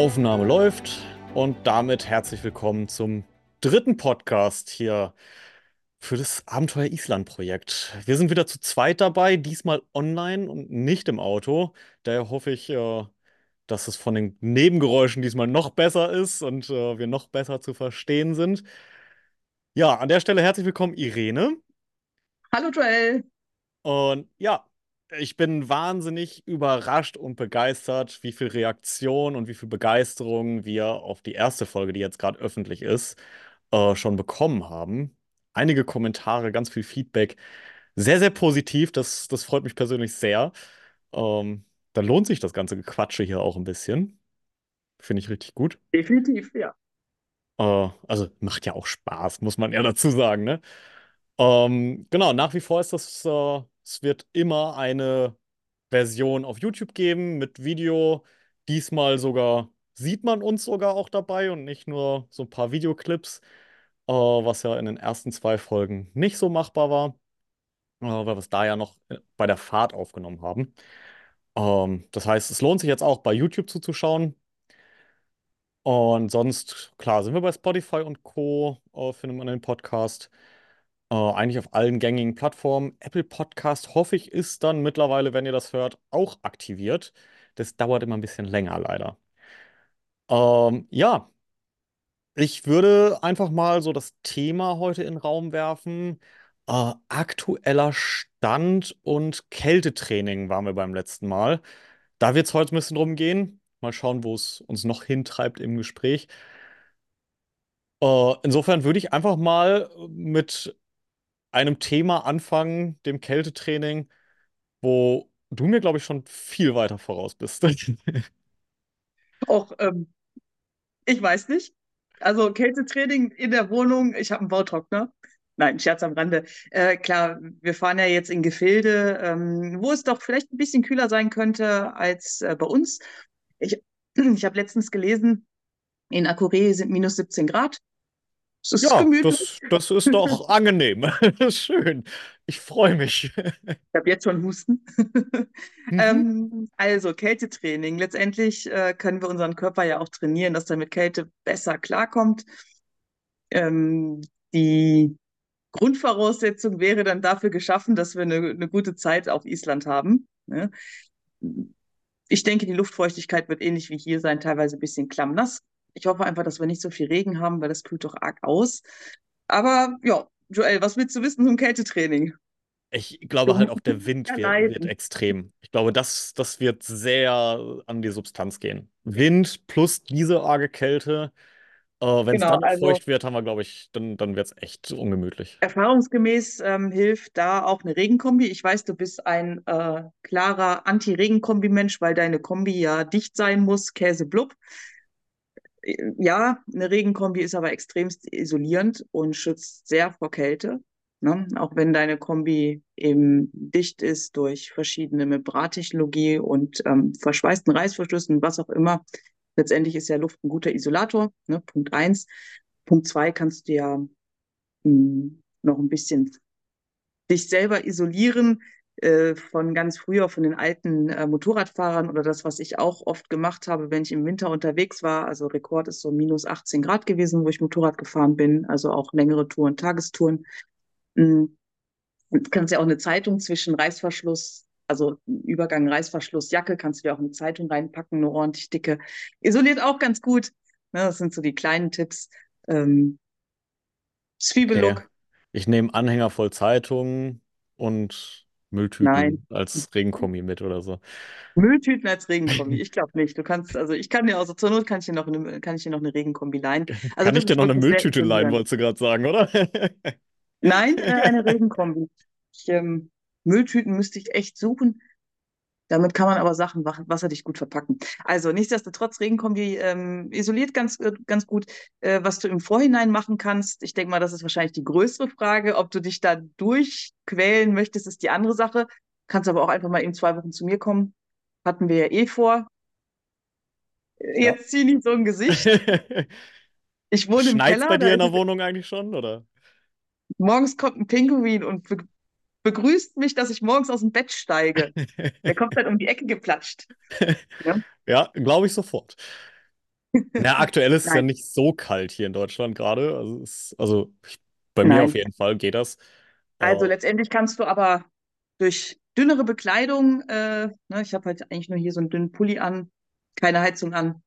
Aufnahme läuft und damit herzlich willkommen zum dritten Podcast hier für das Abenteuer Island Projekt. Wir sind wieder zu zweit dabei, diesmal online und nicht im Auto. Daher hoffe ich, äh, dass es von den Nebengeräuschen diesmal noch besser ist und äh, wir noch besser zu verstehen sind. Ja, an der Stelle herzlich willkommen, Irene. Hallo Joel. Und ja, ich bin wahnsinnig überrascht und begeistert, wie viel Reaktion und wie viel Begeisterung wir auf die erste Folge, die jetzt gerade öffentlich ist, äh, schon bekommen haben. Einige Kommentare, ganz viel Feedback. Sehr, sehr positiv. Das, das freut mich persönlich sehr. Ähm, dann lohnt sich das ganze Gequatsche hier auch ein bisschen. Finde ich richtig gut. Definitiv, ja. Äh, also macht ja auch Spaß, muss man ja dazu sagen, ne? Ähm, genau, nach wie vor ist das, äh, es wird immer eine Version auf YouTube geben mit Video. Diesmal sogar sieht man uns sogar auch dabei und nicht nur so ein paar Videoclips, äh, was ja in den ersten zwei Folgen nicht so machbar war, äh, weil wir es da ja noch äh, bei der Fahrt aufgenommen haben. Ähm, das heißt, es lohnt sich jetzt auch bei YouTube zuzuschauen. Und sonst, klar, sind wir bei Spotify und Co. Äh, findet man den Podcast. Äh, eigentlich auf allen gängigen Plattformen. Apple Podcast, hoffe ich, ist dann mittlerweile, wenn ihr das hört, auch aktiviert. Das dauert immer ein bisschen länger, leider. Ähm, ja, ich würde einfach mal so das Thema heute in den Raum werfen. Äh, aktueller Stand und Kältetraining waren wir beim letzten Mal. Da wird es heute ein bisschen drum gehen. Mal schauen, wo es uns noch hintreibt im Gespräch. Äh, insofern würde ich einfach mal mit einem Thema anfangen, dem Kältetraining, wo du mir, glaube ich, schon viel weiter voraus bist. Auch, ähm, ich weiß nicht. Also Kältetraining in der Wohnung, ich habe einen Bautrockner. Nein, Scherz am Rande. Äh, klar, wir fahren ja jetzt in Gefilde, ähm, wo es doch vielleicht ein bisschen kühler sein könnte als äh, bei uns. Ich, ich habe letztens gelesen, in Akure sind minus 17 Grad. Ist ja. Das, das ist doch angenehm. Schön. Ich freue mich. Ich habe jetzt schon Husten. mhm. ähm, also Kältetraining. Letztendlich äh, können wir unseren Körper ja auch trainieren, dass er mit Kälte besser klarkommt. Ähm, die Grundvoraussetzung wäre dann dafür geschaffen, dass wir eine, eine gute Zeit auf Island haben. Ne? Ich denke, die Luftfeuchtigkeit wird ähnlich wie hier sein, teilweise ein bisschen klammnass. Ich hoffe einfach, dass wir nicht so viel Regen haben, weil das kühlt doch arg aus. Aber ja, Joel, was willst du wissen zum Kältetraining? Ich glaube halt auch, der Wind wird, wird, extrem. Ich glaube, das, das wird sehr an die Substanz gehen. Wind plus diese arge Kälte. Äh, Wenn es genau, dann also, feucht wird, haben wir, glaube ich, dann, dann wird es echt ungemütlich. Erfahrungsgemäß ähm, hilft da auch eine Regenkombi. Ich weiß, du bist ein äh, klarer Anti-Regenkombi-Mensch, weil deine Kombi ja dicht sein muss, Käse blub ja, eine Regenkombi ist aber extremst isolierend und schützt sehr vor Kälte. Ne? Auch wenn deine Kombi eben dicht ist durch verschiedene Membrantechnologie und ähm, verschweißten Reißverschlüssen, was auch immer. Letztendlich ist ja Luft ein guter Isolator. Ne? Punkt eins. Punkt zwei kannst du ja mh, hm, noch ein bisschen dich selber isolieren, äh, von ganz früher, von den alten äh, Motorradfahrern oder das, was ich auch oft gemacht habe, wenn ich im Winter unterwegs war. Also Rekord ist so minus 18 Grad gewesen, wo ich Motorrad gefahren bin, also auch längere Touren, Tagestouren. Mhm. Du kannst ja auch eine Zeitung zwischen Reißverschluss, also Übergang Reißverschluss, Jacke, kannst du dir auch eine Zeitung reinpacken, eine ordentlich dicke. Isoliert auch ganz gut. Ne, das sind so die kleinen Tipps. Ähm, Zwiebellook. Okay. Ich nehme Anhänger voll Zeitungen und Mülltüten Nein. als Regenkombi mit oder so. Mülltüten als Regenkombi, ich glaube nicht. Du kannst, also ich kann dir also zur Not kann ich dir noch eine, kann ich dir noch eine Regenkombi leihen. Also kann ich dir noch eine Mülltüte leihen, wolltest du gerade sagen, oder? Nein, äh, eine Regenkombi. Ich, ähm, Mülltüten müsste ich echt suchen. Damit kann man aber Sachen wasserdicht gut verpacken. Also nichtsdestotrotz, Regenkombi ähm, isoliert ganz, äh, ganz gut. Äh, was du im Vorhinein machen kannst, ich denke mal, das ist wahrscheinlich die größere Frage. Ob du dich da durchquälen möchtest, ist die andere Sache. Kannst aber auch einfach mal in zwei Wochen zu mir kommen. Hatten wir ja eh vor. Jetzt ja. zieh nicht so ein Gesicht. Ich wohne Schneit's im Keller. bei dir in der Wohnung eigentlich schon, oder? Morgens kommt ein Pinguin und begrüßt mich, dass ich morgens aus dem Bett steige. Der kommt dann um die Ecke geplatscht. Ja, ja glaube ich sofort. Ja, aktuell ist es ja Nein, nicht so kalt hier in Deutschland gerade. Also, es, also bei mir auf nein. jeden Fall geht das. Also Äh, letztendlich kannst du aber durch dünnere Bekleidung, äh, ne, ich habe halt eigentlich nur hier so einen dünnen Pulli an, keine Heizung an.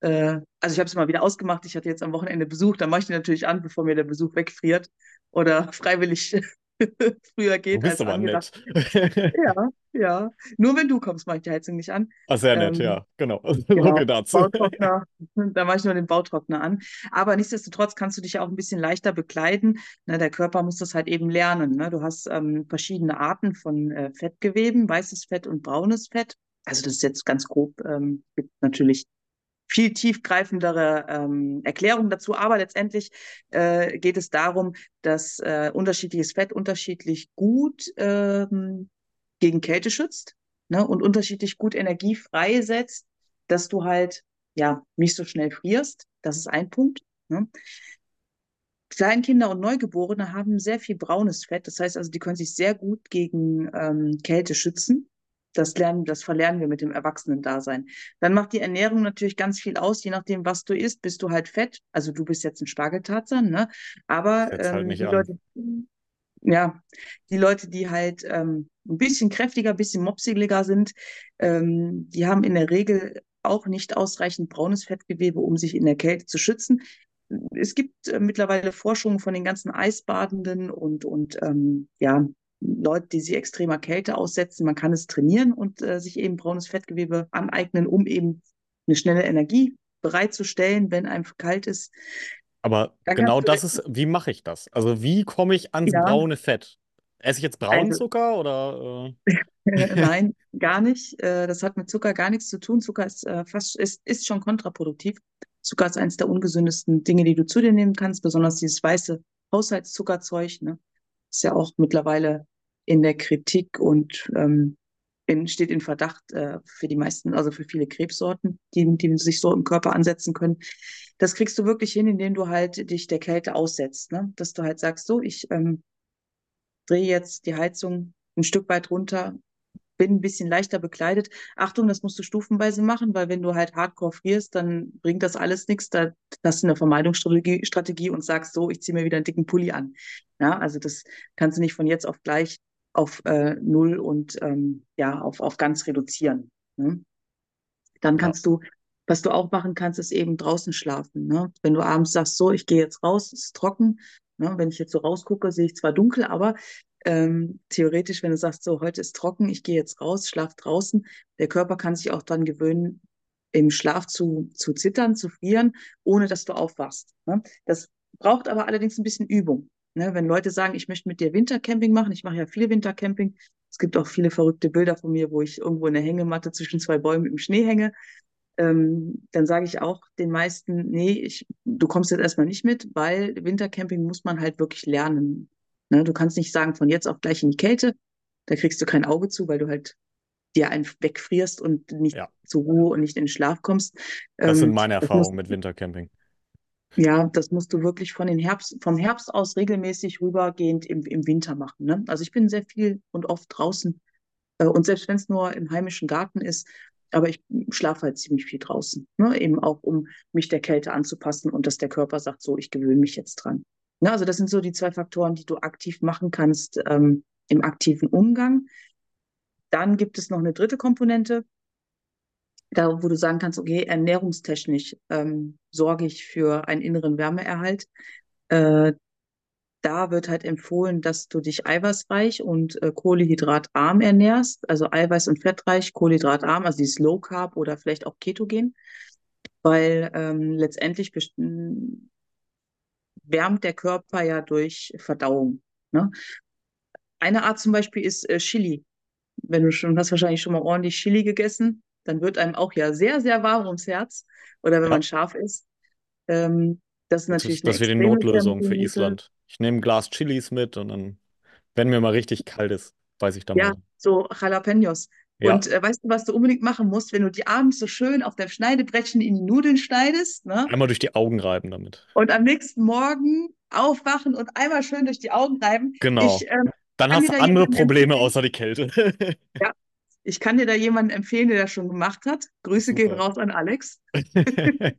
Äh, also ich habe es mal wieder ausgemacht. Ich hatte jetzt am Wochenende Besuch, dann mache ich die natürlich an, bevor mir der Besuch wegfriert oder freiwillig früher du geht bist als aber angedacht. nett. Ja, ja. Nur wenn du kommst, mache ich die Heizung nicht an. Ah, sehr nett, Ähm, ja, genau. Genau, viel dazu. Bautrockner, da mache ich nur den Bautrockner an. Aber nichtsdestotrotz kannst du dich auch ein bisschen leichter bekleiden. Ne, der Körper muss das halt eben lernen. Ne? Du hast ähm, verschiedene Arten von äh, Fettgeweben, weißes Fett und braunes Fett. Also das ist jetzt ganz grob, ähm, gibt natürlich viel tiefgreifendere ähm, Erklärungen dazu, aber letztendlich äh, geht es darum, dass äh, unterschiedliches Fett unterschiedlich gut ähm, gegen Kälte schützt ne, und unterschiedlich gut Energie freisetzt, dass du halt ja nicht so schnell frierst. Das ist ein Punkt. Ne? Kleinkinder und Neugeborene haben sehr viel braunes Fett. Das heißt also, die können sich sehr gut gegen ähm, Kälte schützen. Das lernen, das verlernen wir mit dem Erwachsenen-Dasein. Dann macht die Ernährung natürlich ganz viel aus, je nachdem, was du isst, bist du halt fett. Also du bist jetzt ein Spargeltarzan, ne? Aber halt ähm, nicht die an. Leute, ja, die Leute, die halt ähm, ein bisschen kräftiger, ein bisschen mopsiger sind, ähm, die haben in der Regel auch nicht ausreichend braunes Fettgewebe, um sich in der Kälte zu schützen. Es gibt äh, mittlerweile Forschungen von den ganzen Eisbadenden und, und ähm, ja, Leute, die sich extremer Kälte aussetzen. Man kann es trainieren und äh, sich eben braunes Fettgewebe aneignen, um eben eine schnelle Energie bereitzustellen, wenn einem kalt ist. Aber Dann genau das ist, wie mache ich das? Also wie komme ich ans ja, braune Fett? Esse ich jetzt also Braunzucker oder Äh, äh... nein, gar nicht. Äh, das hat mit Zucker gar nichts zu tun. Zucker ist äh, fast ist, ist schon kontraproduktiv. Zucker ist eines der ungesündesten Dinge, die du zu dir nehmen kannst, besonders dieses weiße Haushaltszuckerzeug, ne? Ist ja auch mittlerweile in der Kritik und ähm, in, steht in Verdacht äh, für die meisten, also für viele Krebssorten, die, die sich so im Körper ansetzen können. Das kriegst du wirklich hin, indem du halt dich der Kälte aussetzt, ne? Dass du halt sagst, so, ich ähm, drehe jetzt die Heizung ein Stück weit runter, bin ein bisschen leichter bekleidet. Achtung, das musst du stufenweise machen, weil wenn du halt hardcore frierst, dann bringt das alles nichts. Da hast du eine Vermeidungsstrategie Strategie und sagst so, ich ziehe mir wieder einen dicken Pulli an. Ja, also das kannst du nicht von jetzt auf gleich auf äh, null und ähm, ja, auf, auf ganz reduzieren. Ne? Dann Ja, kannst du, was du auch machen kannst, ist eben draußen schlafen. Ne? Wenn du abends sagst, so, ich gehe jetzt raus, es ist trocken. Ne? Wenn ich jetzt so rausgucke, sehe ich zwar dunkel, aber ähm, theoretisch, wenn du sagst, so, heute ist trocken, ich gehe jetzt raus, schlaf draußen, der Körper kann sich auch dran gewöhnen, im Schlaf zu, zu zittern, zu frieren, ohne dass du aufwachst. Ne? Das braucht aber allerdings ein bisschen Übung. Ne? Wenn Leute sagen, ich möchte mit dir Wintercamping machen, ich mache ja viele Wintercamping, es gibt auch viele verrückte Bilder von mir, wo ich irgendwo in der Hängematte zwischen zwei Bäumen im Schnee hänge. Ähm, dann sage ich auch den meisten, nee, ich, du kommst jetzt erstmal nicht mit, weil Wintercamping muss man halt wirklich lernen. Ne? Du kannst nicht sagen, von jetzt auf gleich in die Kälte, da kriegst du kein Auge zu, weil du halt dir einen wegfrierst und nicht ja. zur Ruhe und nicht in den Schlaf kommst. Das sind Ähm, meine das musst, Erfahrungen mit Wintercamping. Ja, das musst du wirklich von den Herbst, vom Herbst aus regelmäßig rübergehend im, im Winter machen. Ne? Also ich bin sehr viel und oft draußen äh, und selbst wenn es nur im heimischen Garten ist, aber ich schlafe halt ziemlich viel draußen. Ne? Eben auch, um mich der Kälte anzupassen und dass der Körper sagt, so, ich gewöhne mich jetzt dran. Ne? Also das sind so die zwei Faktoren, die du aktiv machen kannst ähm, im aktiven Umgang. Dann gibt es noch eine dritte Komponente, da wo du sagen kannst, okay, ernährungstechnisch ähm, sorge ich für einen inneren Wärmeerhalt. Äh, da wird halt empfohlen, dass du dich eiweißreich und äh, kohlenhydratarm ernährst, also eiweiß- und fettreich, kohlenhydratarm, also dieses Low Carb oder vielleicht auch Ketogen, weil ähm, letztendlich wärmt der Körper ja durch Verdauung. Ne? Eine Art zum Beispiel ist äh, Chili. Wenn du schon hast wahrscheinlich schon mal ordentlich Chili gegessen, dann wird einem auch ja sehr, sehr warm ums Herz. Oder wenn man Ja, scharf ist. Ähm, das ist das natürlich eine das wäre die Notlösung für. Island. Ich nehme ein Glas Chilis mit und dann, wenn mir mal richtig kalt ist, weiß ich da Ja, mal. so Jalapenos. Ja, Und äh, weißt du, was du unbedingt machen musst, wenn du die abends so schön auf deinem Schneidebrettchen in die Nudeln schneidest, ne? einmal durch die Augen reiben damit. Und am nächsten Morgen aufwachen und einmal schön durch die Augen reiben. Genau. Ich ähm, Dann hast du andere Probleme außer die Kälte. Ja, Ich kann dir da jemanden empfehlen, der das schon gemacht hat. Grüße gehen Super. raus an Alex.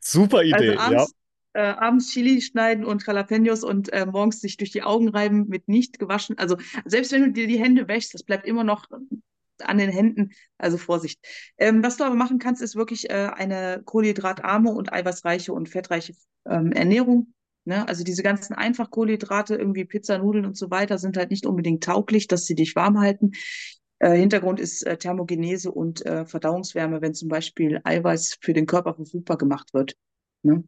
Super Also Idee, ja. abends, äh, abends Chili schneiden und Jalapenos und äh, morgens sich durch die Augen reiben mit nicht gewaschen. Also selbst wenn du dir die Hände wäschst, das bleibt immer noch an den Händen. Also Vorsicht. Ähm, was du aber machen kannst, ist wirklich äh, eine kohlenhydratarme und eiweißreiche und fettreiche ähm, Ernährung. Ne? Also diese ganzen Einfachkohlenhydrate, irgendwie Pizza, Nudeln und so weiter, sind halt nicht unbedingt tauglich, dass sie dich warm halten. Äh, Hintergrund ist äh, Thermogenese und äh, Verdauungswärme, wenn zum Beispiel Eiweiß für den Körper verfügbar gemacht wird. Ne?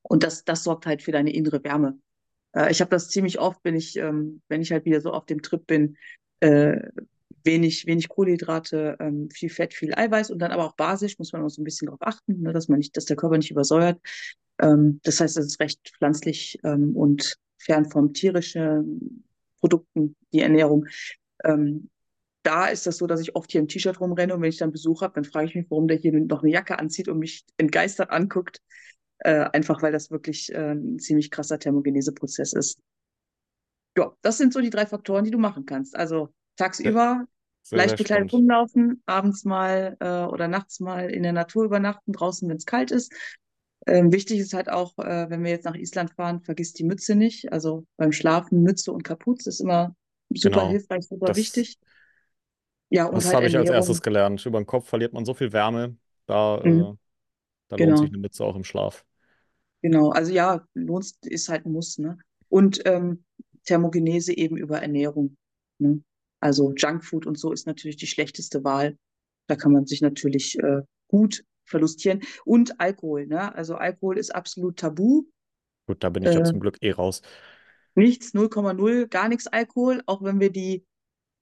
Und das, das sorgt halt für deine innere Wärme. Äh, ich habe das ziemlich oft, wenn ich, ähm, wenn ich halt wieder so auf dem Trip bin, äh, wenig, wenig Kohlenhydrate, ähm, viel Fett, viel Eiweiß und dann aber auch basisch, muss man auch so ein bisschen darauf achten, ne, dass man nicht, dass der Körper nicht übersäuert. Ähm, das heißt, es ist recht pflanzlich ähm, und fern vom tierischen Produkten, die Ernährung. Ähm, da ist das so, dass ich oft hier im T-Shirt rumrenne und wenn ich dann Besuch habe, dann frage ich mich, warum der hier noch eine Jacke anzieht und mich entgeistert anguckt. Äh, einfach weil das wirklich äh, ein ziemlich krasser Thermogeneseprozess ist. Ja, das sind so die drei Faktoren, die du machen kannst. Also tagsüber sehr, leicht bekleidet rumlaufen, abends mal äh, oder nachts mal in der Natur übernachten, draußen, wenn es kalt ist. Ähm, wichtig ist halt auch, äh, wenn wir jetzt nach Island fahren, vergiss die Mütze nicht. Also beim Schlafen Mütze und Kapuze ist immer super Genau. hilfreich, super Das, wichtig. Ja, und das halt habe ich als erstes gelernt. Über den Kopf verliert man so viel Wärme. Da, Mhm, äh, da lohnt sich genau. eine Mütze auch im Schlaf. Genau, also ja, lohnt ist halt ein Muss, ne? Und ähm, Thermogenese eben über Ernährung, ne? Also Junkfood und so ist natürlich die schlechteste Wahl. Da kann man sich natürlich äh, gut verlustieren. Und Alkohol, ne? Also Alkohol ist absolut tabu. Gut, da bin ich ja Äh, zum Glück eh raus. nichts, 0,0, gar nichts Alkohol, auch wenn wir die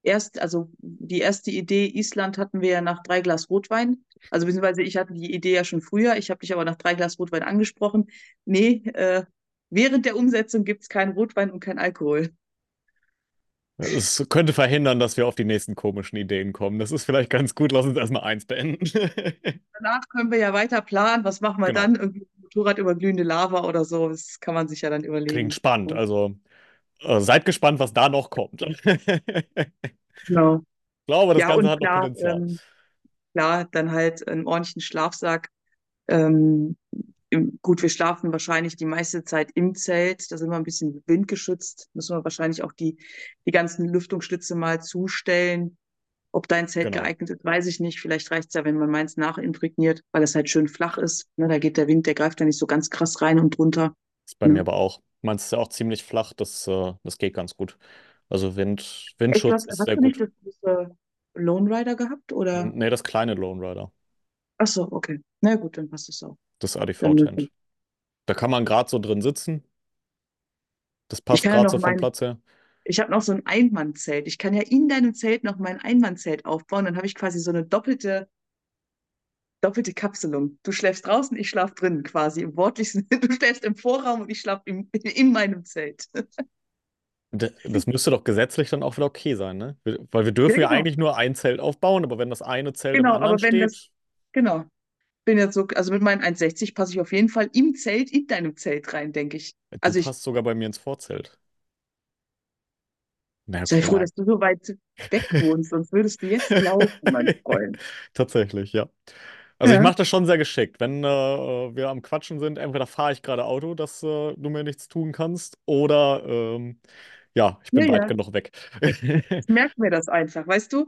erst, also die erste Idee Island hatten wir ja nach drei Glas Rotwein. Also beziehungsweise ich hatte die Idee ja schon früher, ich habe dich aber nach drei Glas Rotwein angesprochen. Nee, äh, während der Umsetzung gibt es keinen Rotwein und kein Alkohol. Es könnte verhindern, dass wir auf die nächsten komischen Ideen kommen. Das ist vielleicht ganz gut. Lass uns erstmal eins beenden. Danach können wir ja weiter planen, was machen wir Genau. dann? Irgendwie Motorrad über glühende Lava oder so. Das kann man sich ja dann Klingt überlegen. spannend. Also äh, seid gespannt, was da noch kommt. Ich Genau. glaube, das Ja, Ganze hat noch klar, Potenzial. ähm, klar, dann halt einen ordentlichen Schlafsack. Ähm, gut, wir schlafen wahrscheinlich die meiste Zeit im Zelt. Da sind wir ein bisschen windgeschützt. Müssen wir wahrscheinlich auch die, die ganzen Lüftungsschlitze mal zustellen. Ob dein Zelt Genau. geeignet ist, weiß ich nicht. Vielleicht reicht es ja, wenn man meins nachimprägniert, weil es halt schön flach ist. Ne, da geht der Wind, der greift da nicht so ganz krass rein und drunter. Ist bei mir Ne? aber auch. Meins ist ja auch ziemlich flach. Das, äh, das geht ganz gut. Also Wind, Echt, Windschutz was, ist hast sehr du nicht gut. das große Lone Rider gehabt? Oder? Nee, das kleine Lone Rider. Ach so, okay. Na gut, dann passt es auch. Das ADV-Tent. Da kann man gerade so drin sitzen. Das passt ja gerade so vom mein, Platz her. ich habe noch so ein Einmannzelt. Ich kann ja in deinem Zelt noch mein Einmannzelt aufbauen. Dann habe ich quasi so eine doppelte, doppelte Kapselung. Du schläfst draußen, ich schlafe drinnen quasi. Im wortlichen, du schläfst im Vorraum und ich schlafe in, in meinem Zelt. Das müsste doch gesetzlich dann auch wieder okay sein, ne? Weil wir Ja, dürfen ja genau. eigentlich nur ein Zelt aufbauen, aber wenn das eine Zelt im Genau, anderen aber wenn das, steht, genau. Bin jetzt so, also mit meinen 1,60 passe ich auf jeden Fall im Zelt, in deinem Zelt rein, denke ich. du Also ich passt sogar bei mir ins Vorzelt. Na sei froh, dass du so weit weg wohnst, sonst würdest du jetzt laufen, mein Freund. Tatsächlich, ja. Also ich Ja, mache das schon sehr geschickt. Wenn äh, wir am Quatschen sind, entweder fahre ich gerade Auto, dass äh, du mir nichts tun kannst, oder ähm, ja, ich ja, bin weit ja. genug weg. Ich merke mir das einfach, weißt du?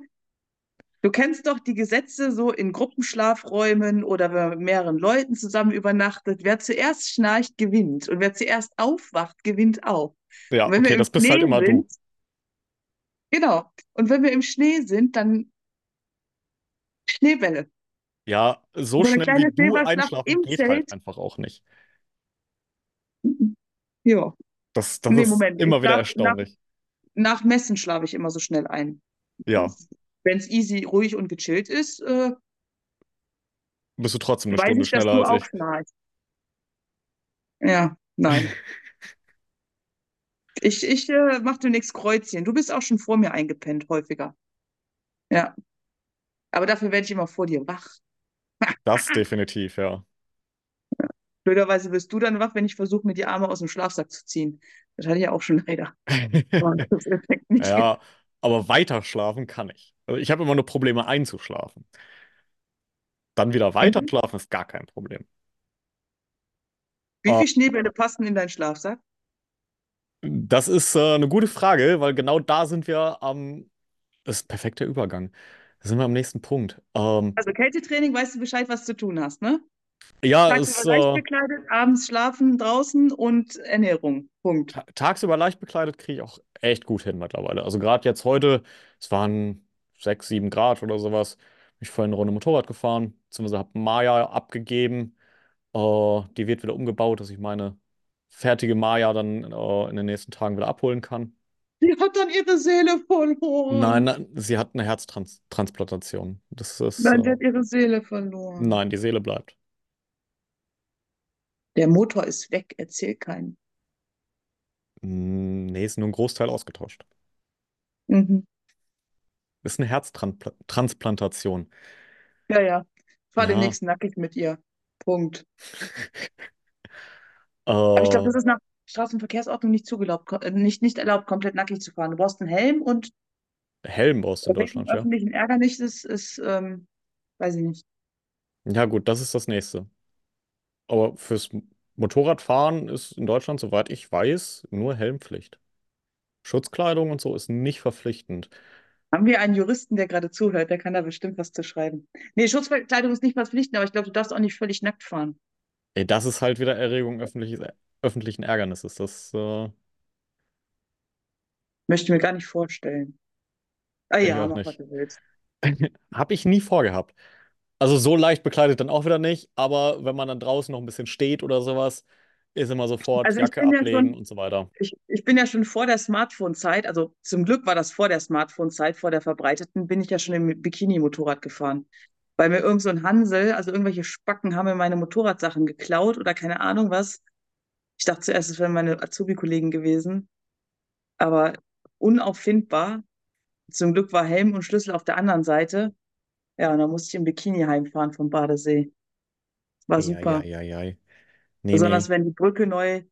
Du kennst doch die Gesetze so in Gruppenschlafräumen oder wenn man mit mehreren Leuten zusammen übernachtet. Wer zuerst schnarcht, gewinnt. Und wer zuerst aufwacht, gewinnt auch. Ja, okay, das bist halt Schnee immer du. sind, genau. Und wenn wir im Schnee sind, dann Schneebälle. Ja, so So schnell wie du einschlafen geht halt Zelt. einfach auch nicht. Ja. Das, das Nee, ist Moment. Ich immer wieder schlaf, nach, erstaunlich. nach Messen schlafe ich immer so schnell ein. Ja, Wenn es easy, ruhig und gechillt ist, äh, bist du trotzdem eine Stunde ich, schneller als ich. schnarchst. Ja, nein. Ich, ich äh, mache demnächst Kreuzchen. Du bist auch schon vor mir eingepennt, häufiger. Ja. Aber dafür werde ich immer vor dir wach. Das definitiv, ja. Blöderweise wirst du dann wach, wenn ich versuche, mir die Arme aus dem Schlafsack zu ziehen. Das hatte ich ja auch schon leider. Ja, aber weiter schlafen kann ich. Also ich habe immer nur Probleme einzuschlafen. Dann wieder weiter Mhm. schlafen ist gar kein Problem. Wie Äh, viele Schneebälle passen in deinen Schlafsack? das ist äh, eine gute Frage, weil genau da sind wir am, das ist ein perfekter Übergang. Da sind wir am nächsten Punkt. Ähm, Also Kältetraining, weißt du Bescheid, was du tun hast, ne? ja, Tagsüber ist leicht äh, bekleidet, abends schlafen draußen und Ernährung. Punkt. ta tagsüber leicht bekleidet kriege ich auch echt gut hin mittlerweile. Also gerade jetzt heute, es waren 6, 7 Grad oder sowas. Bin ich vorhin eine Runde Motorrad gefahren, beziehungsweise habe Maya abgegeben. Äh, die wird wieder umgebaut, dass ich meine fertige Maya dann äh, in den nächsten Tagen wieder abholen kann. Die hat dann ihre Seele Nein, verloren. nein, sie hat eine Herztransplantation. Das ist, Nein, die äh, hat ihre Seele verloren. nein, die Seele bleibt. Der Motor ist weg, erzähl keinen. Mm, Nee, ist nur ein Großteil ausgetauscht. Mhm. Ist eine Herztransplantation. Ja, ja. Fahr Ja. demnächst nackig mit ihr. Punkt. Aber ich glaube, das ist nach Straßenverkehrsordnung nicht zugelaubt, ko- äh, nicht, nicht erlaubt, komplett nackig zu fahren. Du brauchst einen Helm und Helm brauchst du in Deutschland, ja? öffentlichen Ärgernis ist, ist ähm, weiß ich nicht. Ja, gut, das ist das nächste. Aber fürs Motorradfahren ist in Deutschland, soweit ich weiß, nur Helmpflicht. Schutzkleidung und so ist nicht verpflichtend. Haben wir einen Juristen, der gerade zuhört, der kann da bestimmt was zu schreiben. Nee, Schutzkleidung ist nicht verpflichtend, aber ich glaube, du darfst auch nicht völlig nackt fahren. Ey, das ist halt wieder Erregung öffentliches, öffentlichen Ärgernisses. Das äh, Möchte ich mir gar nicht vorstellen. Ah ja, mach, was du willst. Habe ich nie vorgehabt. Also so leicht bekleidet dann auch wieder nicht, aber wenn man dann draußen noch ein bisschen steht oder sowas, ist immer sofort Also ich Jacke bin ja ablegen schon, und so weiter. ich, ich bin ja schon vor der Smartphone-Zeit, also zum Glück war das vor der Smartphone-Zeit, vor der verbreiteten, bin ich ja schon im Bikini-Motorrad gefahren. Weil mir irgend so ein Hansel, also irgendwelche Spacken haben mir meine Motorradsachen geklaut oder keine Ahnung was. Ich dachte zuerst, es wären meine Azubi-Kollegen gewesen, aber unauffindbar. Zum Glück war Helm und Schlüssel auf der anderen Seite. Ja, und dann musste ich im Bikini heimfahren vom Badesee. War super. Eieieiei. Nee, Besonders nee. wenn die Brücke neu,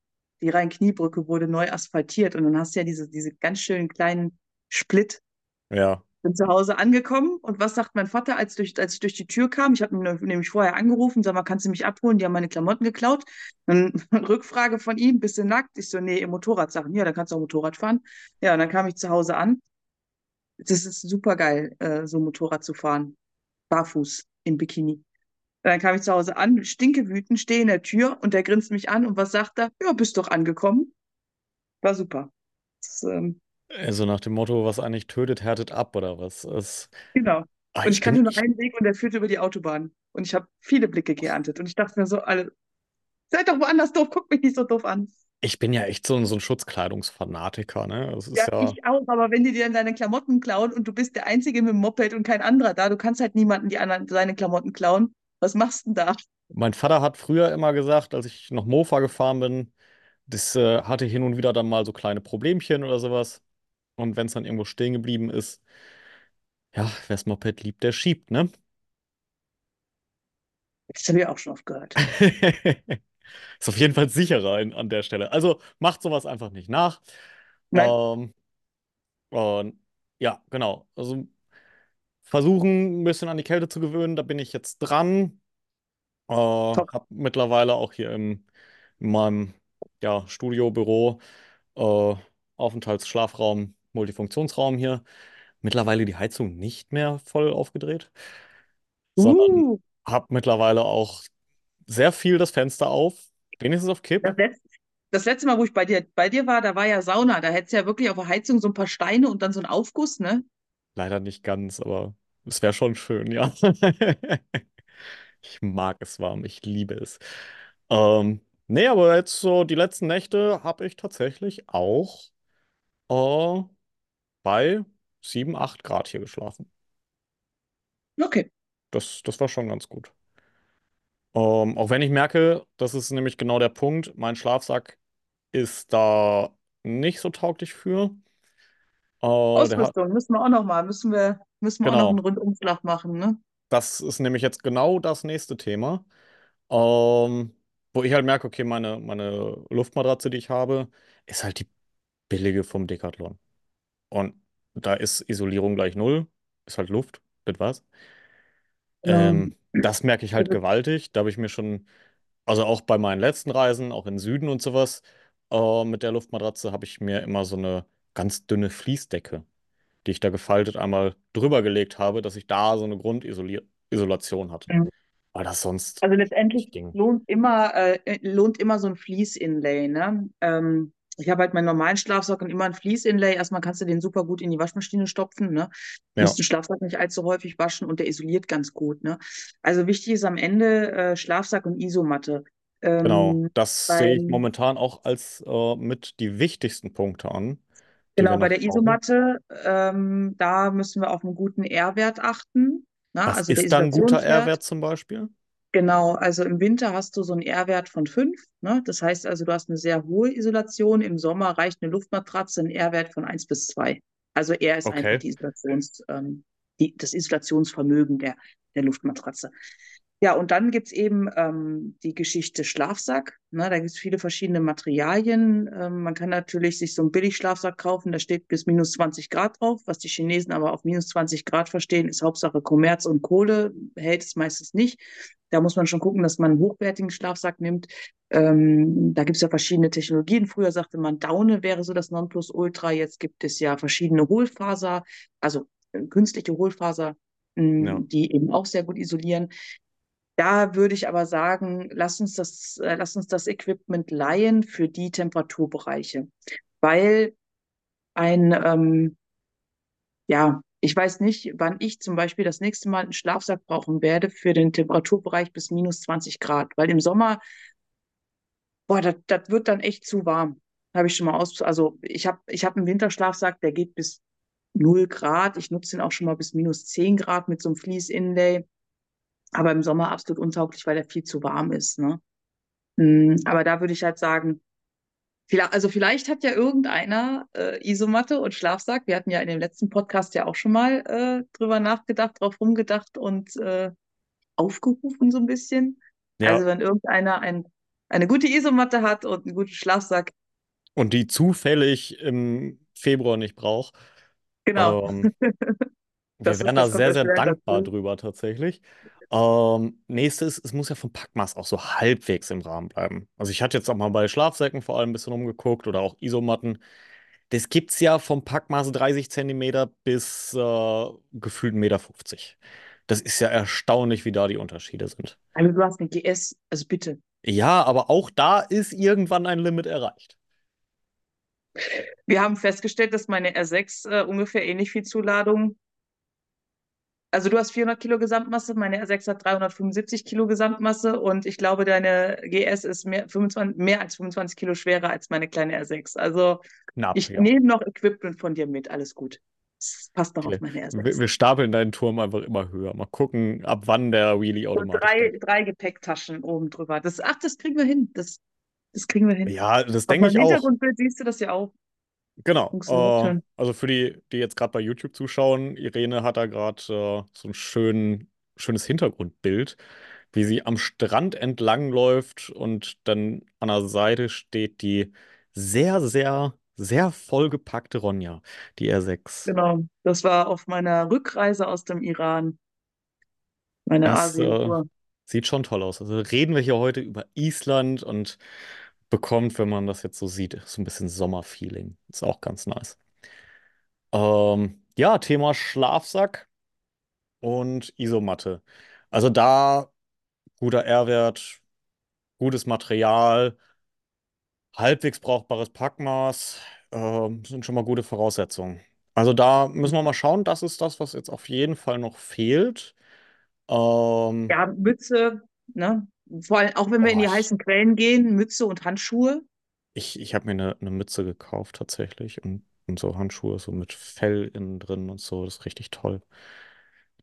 die Rhein-Knie-Brücke wurde neu asphaltiert und dann hast du ja diese, diese ganz schönen kleinen Split. Ja. Bin zu Hause angekommen und was sagt mein Vater, als, durch, als ich durch die Tür kam? Ich habe ihn nämlich vorher angerufen, sag mal, kannst du mich abholen? Die haben meine Klamotten geklaut. Dann Rückfrage von ihm, bist du nackt? Ich so, nee, im Motorradsachen. Ja, dann kannst du auch Motorrad fahren. Ja, und dann kam ich zu Hause an. Das ist super geil, äh, so Motorrad zu fahren. Barfuß im Bikini. Dann kam ich zu Hause an, stinkewütend, stehe in der Tür und der grinst mich an und was sagt er? Ja, bist doch angekommen. War super. Das, ähm, Also nach dem Motto, was eigentlich tötet, härtet ab oder was? Es, genau. ah, Und ich ich kannte nur einen Weg und der führte über die Autobahn. Und ich habe viele Blicke geerntet. Und ich dachte mir so, alle, seid doch woanders doof, guckt mich nicht so doof an. ich bin ja echt so, ein- so ein Schutzkleidungsfanatiker, ne? Ja, ja, ich auch, aber wenn die dir dann deine Klamotten klauen und du bist der Einzige mit dem Moped und kein anderer da, du kannst halt niemanden die anderen seine Klamotten klauen. Was machst du denn da? mein Vater hat früher immer gesagt, als ich noch Mofa gefahren bin, das äh, hatte hin und wieder dann mal so kleine Problemchen oder sowas. Und wenn es dann irgendwo stehen geblieben ist, ja, wer's Moped liebt, der schiebt, ne? Das habe ich auch schon oft gehört. Ist auf jeden Fall sicherer in, an der Stelle. Also macht sowas einfach nicht nach. Nein, Ähm, und ja, genau. Also versuchen, ein bisschen an die Kälte zu gewöhnen. Da bin ich jetzt dran. Äh, top. habe mittlerweile auch hier im, in meinem ja, Studio, Büro, äh, Aufenthaltsschlafraum, Multifunktionsraum hier. Mittlerweile die Heizung nicht mehr voll aufgedreht, sondern Uh, habe mittlerweile auch sehr viel das Fenster auf, wenigstens auf Kipp. das letzte, das letzte Mal, wo ich bei dir, bei dir war, da war ja Sauna. Da hättest du ja wirklich auf der Heizung so ein paar Steine und dann so einen Aufguss, ne? Leider nicht ganz, aber es wäre schon schön, ja. Ich mag es warm, ich liebe es. Ähm, nee, aber jetzt so die letzten Nächte habe ich tatsächlich auch äh, bei 7, 8 Grad hier geschlafen. Okay. Das, das war schon ganz gut. Ähm, auch wenn ich merke, das ist nämlich genau der Punkt, mein Schlafsack ist da nicht so tauglich für. Äh, der hat, Ausrüstung müssen wir auch noch mal, müssen wir, müssen wir auch noch einen genau, Rundumschlag machen, ne? das ist nämlich jetzt genau das nächste Thema. Ähm, wo ich halt merke, okay, meine, meine Luftmatratze, die ich habe, ist halt die billige vom Decathlon. Und da ist Isolierung gleich null, ist halt Luft, das war's. Genau. Ähm, das merke ich halt gewaltig. Da habe ich mir schon, also auch bei meinen letzten Reisen, auch in Süden und sowas, äh, mit der Luftmatratze habe ich mir immer so eine ganz dünne Fließdecke, die ich da gefaltet einmal drüber gelegt habe, dass ich da so eine Grundisolation hatte. Weil das sonst Also letztendlich lohnt immer, äh, lohnt immer so ein Fleece-Inlay, ne? Ähm, ich habe halt meinen normalen Schlafsack und immer ein Fleece-Inlay. Erstmal kannst du den super gut in die Waschmaschine stopfen, ne? Ja, Musst den Schlafsack nicht allzu häufig waschen und der isoliert ganz gut, ne? Also wichtig ist am Ende äh, Schlafsack und Isomatte. genau. Ähm, Das sehe ich momentan auch als äh, mit die wichtigsten Punkte an, genau, bei der. Isomatte, ähm, da müssen wir auf einen guten R-Wert achten, ne? Was Also ist dann ein guter. R-Wert zum Beispiel? Genau, also im Winter hast du so einen R-Wert von 5. Ne? Das heißt also, du hast eine sehr hohe Isolation. Im Sommer reicht eine Luftmatratze ein R-Wert von eins bis 2. Also R ist einfach Okay, die Isolations, ähm, die, das Isolationsvermögen der, der Luftmatratze. Ja, und dann gibt's eben ähm, die Geschichte Schlafsack. Ne? Da gibt's viele verschiedene Materialien. Ähm, man kann natürlich sich so einen Billigschlafsack kaufen, da steht bis minus 20 Grad drauf. Was die Chinesen aber auf minus 20 Grad verstehen, ist Hauptsache Kommerz und Kohle, hält es meistens nicht. Da muss man schon gucken, dass man einen hochwertigen Schlafsack nimmt. Ähm, da gibt's ja verschiedene Technologien. Früher sagte man, Daune wäre so das Nonplusultra. Jetzt gibt es ja verschiedene Hohlfaser, also äh, künstliche Hohlfaser, ja. mh, die eben auch sehr gut isolieren. Da würde ich aber sagen, lass uns das, äh, lass uns das Equipment leihen für die Temperaturbereiche, weil ein, ähm, ja, ich weiß nicht, wann ich zum Beispiel das nächste Mal einen Schlafsack brauchen werde für den Temperaturbereich bis minus 20 Grad, weil im Sommer, boah, das, wird dann echt zu warm. Habe ich schon mal aus, also ich habe ich hab einen Winterschlafsack, der geht bis null Grad. Ich nutze den auch schon mal bis minus 10 Grad mit so einem Fleece-Inlay, aber im Sommer absolut untauglich, weil der viel zu warm ist, ne? Mm, Aber da würde ich halt sagen, vielleicht, also vielleicht hat ja irgendeiner äh, Isomatte und Schlafsack. Wir hatten ja in dem letzten Podcast ja auch schon mal äh, drüber nachgedacht, drauf rumgedacht und äh, aufgerufen so ein bisschen. Ja, Also wenn irgendeiner ein, eine gute Isomatte hat und einen guten Schlafsack, und die zufällig im Februar nicht braucht. genau, Ähm, wir wären da sehr, sehr dankbar dazu. drüber tatsächlich. Ähm, nächstes, es muss ja vom Packmaß auch so halbwegs im Rahmen bleiben. Also ich hatte jetzt auch mal bei Schlafsäcken vor allem ein bisschen rumgeguckt oder auch Isomatten. Das gibt es ja vom Packmaß 30 Zentimeter bis äh, gefühlt 1,50 Meter. Das ist ja erstaunlich, wie da die Unterschiede sind. Also du hast eine GS, also bitte. Ja, aber auch da ist irgendwann ein Limit erreicht. Wir haben festgestellt, dass meine R6 äh, ungefähr ähnlich viel Zuladung Also du hast 400 Kilo Gesamtmasse, meine R6 hat 375 Kilo Gesamtmasse und ich glaube, deine GS ist mehr, 25, mehr als 25 Kilo schwerer als meine kleine R6. Also Knapp, ich ja. nehme noch Equipment von dir mit, alles gut. Es passt noch auf Okay. meine Wir, R6. wir stapeln deinen Turm einfach immer höher. Mal gucken, ab wann der Wheelie automatisch geht. drei, drei Gepäcktaschen oben drüber. Das, ach, das kriegen wir hin. Das, das kriegen wir hin. Ja, das Auf denke ich auch. Hintergrundbild siehst du das ja auch. Genau. Äh, also für die, die jetzt gerade bei YouTube zuschauen, Irene hat da gerade äh, so ein schön, schönes Hintergrundbild, wie sie am Strand entlang läuft und dann an der Seite steht die sehr, sehr, sehr vollgepackte Ronja, die R6. Genau. Das war auf meiner Rückreise aus dem Iran, meine äh, Asien-Tour. sieht schon toll aus. Also reden wir hier heute über Island und bekommt, wenn man das jetzt so sieht, so ein bisschen Sommerfeeling. Ist auch ganz nice. Ähm, ja, Thema Schlafsack. und Isomatte. Also da guter R-Wert, gutes Material, halbwegs brauchbares Packmaß, ähm, sind schon mal gute Voraussetzungen. Also da müssen wir mal schauen. Das ist das, was jetzt auf jeden Fall noch fehlt. Ähm, Ja, Mütze, ne? Vor allem, auch wenn wir in oh, die ich heißen Quellen gehen, Mütze und Handschuhe. ich, ich habe mir eine, eine Mütze gekauft tatsächlich und, und so Handschuhe so mit Fell innen drin und so. Das ist richtig toll.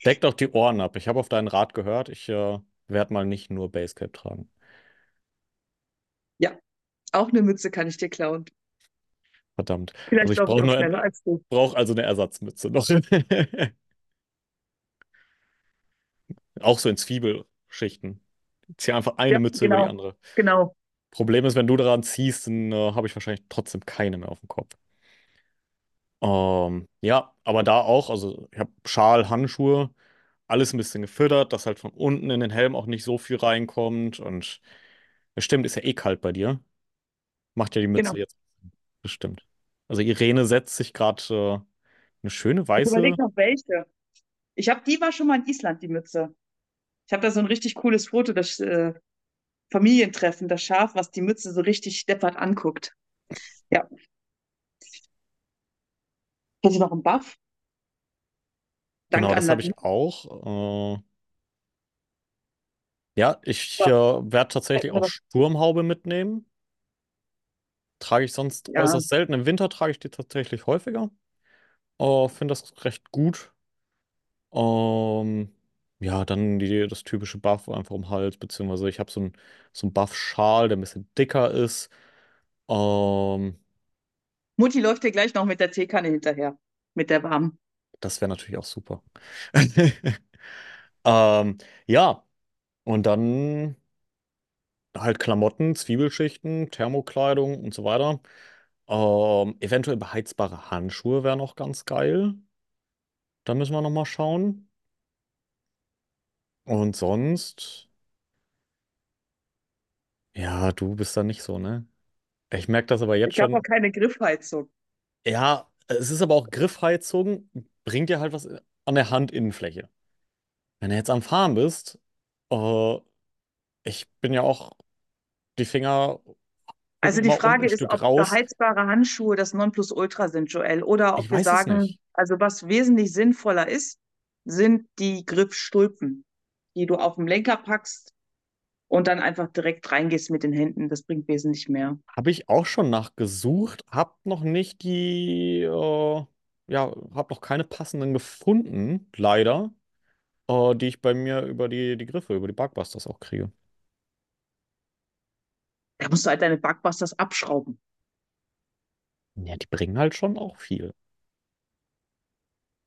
Deckt auch die Ohren ab. Ich habe auf deinen Rat gehört. Ich äh, werde mal nicht nur Basecap tragen. Ja, auch eine Mütze kann ich dir klauen. Verdammt. Also Vielleicht ich laufe ich brauche auch nur schneller als du. brauche also eine Ersatzmütze noch. Auch so in Zwiebelschichten. Ich ziehe einfach eine Ja, Mütze über die genau, andere. genau. Problem ist, wenn du daran ziehst, dann äh, habe ich wahrscheinlich trotzdem keine mehr auf dem Kopf. Ähm, ja, aber da auch, also ich habe Schal, Handschuhe, alles ein bisschen gefüttert, dass halt von unten in den Helm auch nicht so viel reinkommt. Und es stimmt, ist ja eh kalt bei dir. Macht ja die Mütze Genau. jetzt bestimmt. Also Irene setzt sich gerade äh, eine schöne Ich überlege weiße. noch welche. Ich habe, die war schon mal in Island, die Mütze. Ich habe da so ein richtig cooles Foto, das äh, Familientreffen, das Schaf, was die Mütze so richtig deppert anguckt. Ja. Hast du noch einen Buff? Genau, Danke an das habe ich auch. Äh, ja, ich äh, werde tatsächlich auch. Sturmhaube mitnehmen. Trage ich sonst Ja, äußerst selten. Im Winter trage ich die tatsächlich häufiger. Äh, finde das recht gut. Ähm, ja, dann die, das typische Buff einfach um den Hals, beziehungsweise ich habe so einen so einen Buff-Schal, der ein bisschen dicker ist. Ähm, Mutti läuft dir gleich noch mit der Teekanne hinterher. Mit der warmen. das wäre natürlich auch super. Ähm, ja, und dann halt Klamotten, Zwiebelschichten, Thermokleidung und so weiter. Ähm, eventuell beheizbare Handschuhe wären noch ganz geil. Da müssen wir noch mal schauen. Und sonst, ja, du bist da nicht so, ne? Ich merke das aber jetzt Ich habe auch schon. keine Griffheizung. Ja, es ist aber auch Griffheizung, bringt dir halt was an der Handinnenfläche. Wenn du jetzt am Fahren bist, äh, ich bin ja auch, die Finger Also die mal unten Frage ein ist, Stück ob raus. beheizbare Handschuhe das Nonplusultra sind, Joel, oder Ich ob wir weiß es sagen, nicht. also was wesentlich sinnvoller ist, sind die Griffstulpen, die du auf dem Lenker packst und dann einfach direkt reingehst mit den Händen. Das bringt wesentlich mehr. Habe ich auch schon nachgesucht, hab noch nicht die, äh, ja, hab noch keine passenden gefunden, leider, äh, die ich bei mir über die, die Griffe, über die Barkbusters auch kriege. Da musst du halt deine Backbusters abschrauben. Ja, die bringen halt schon auch viel.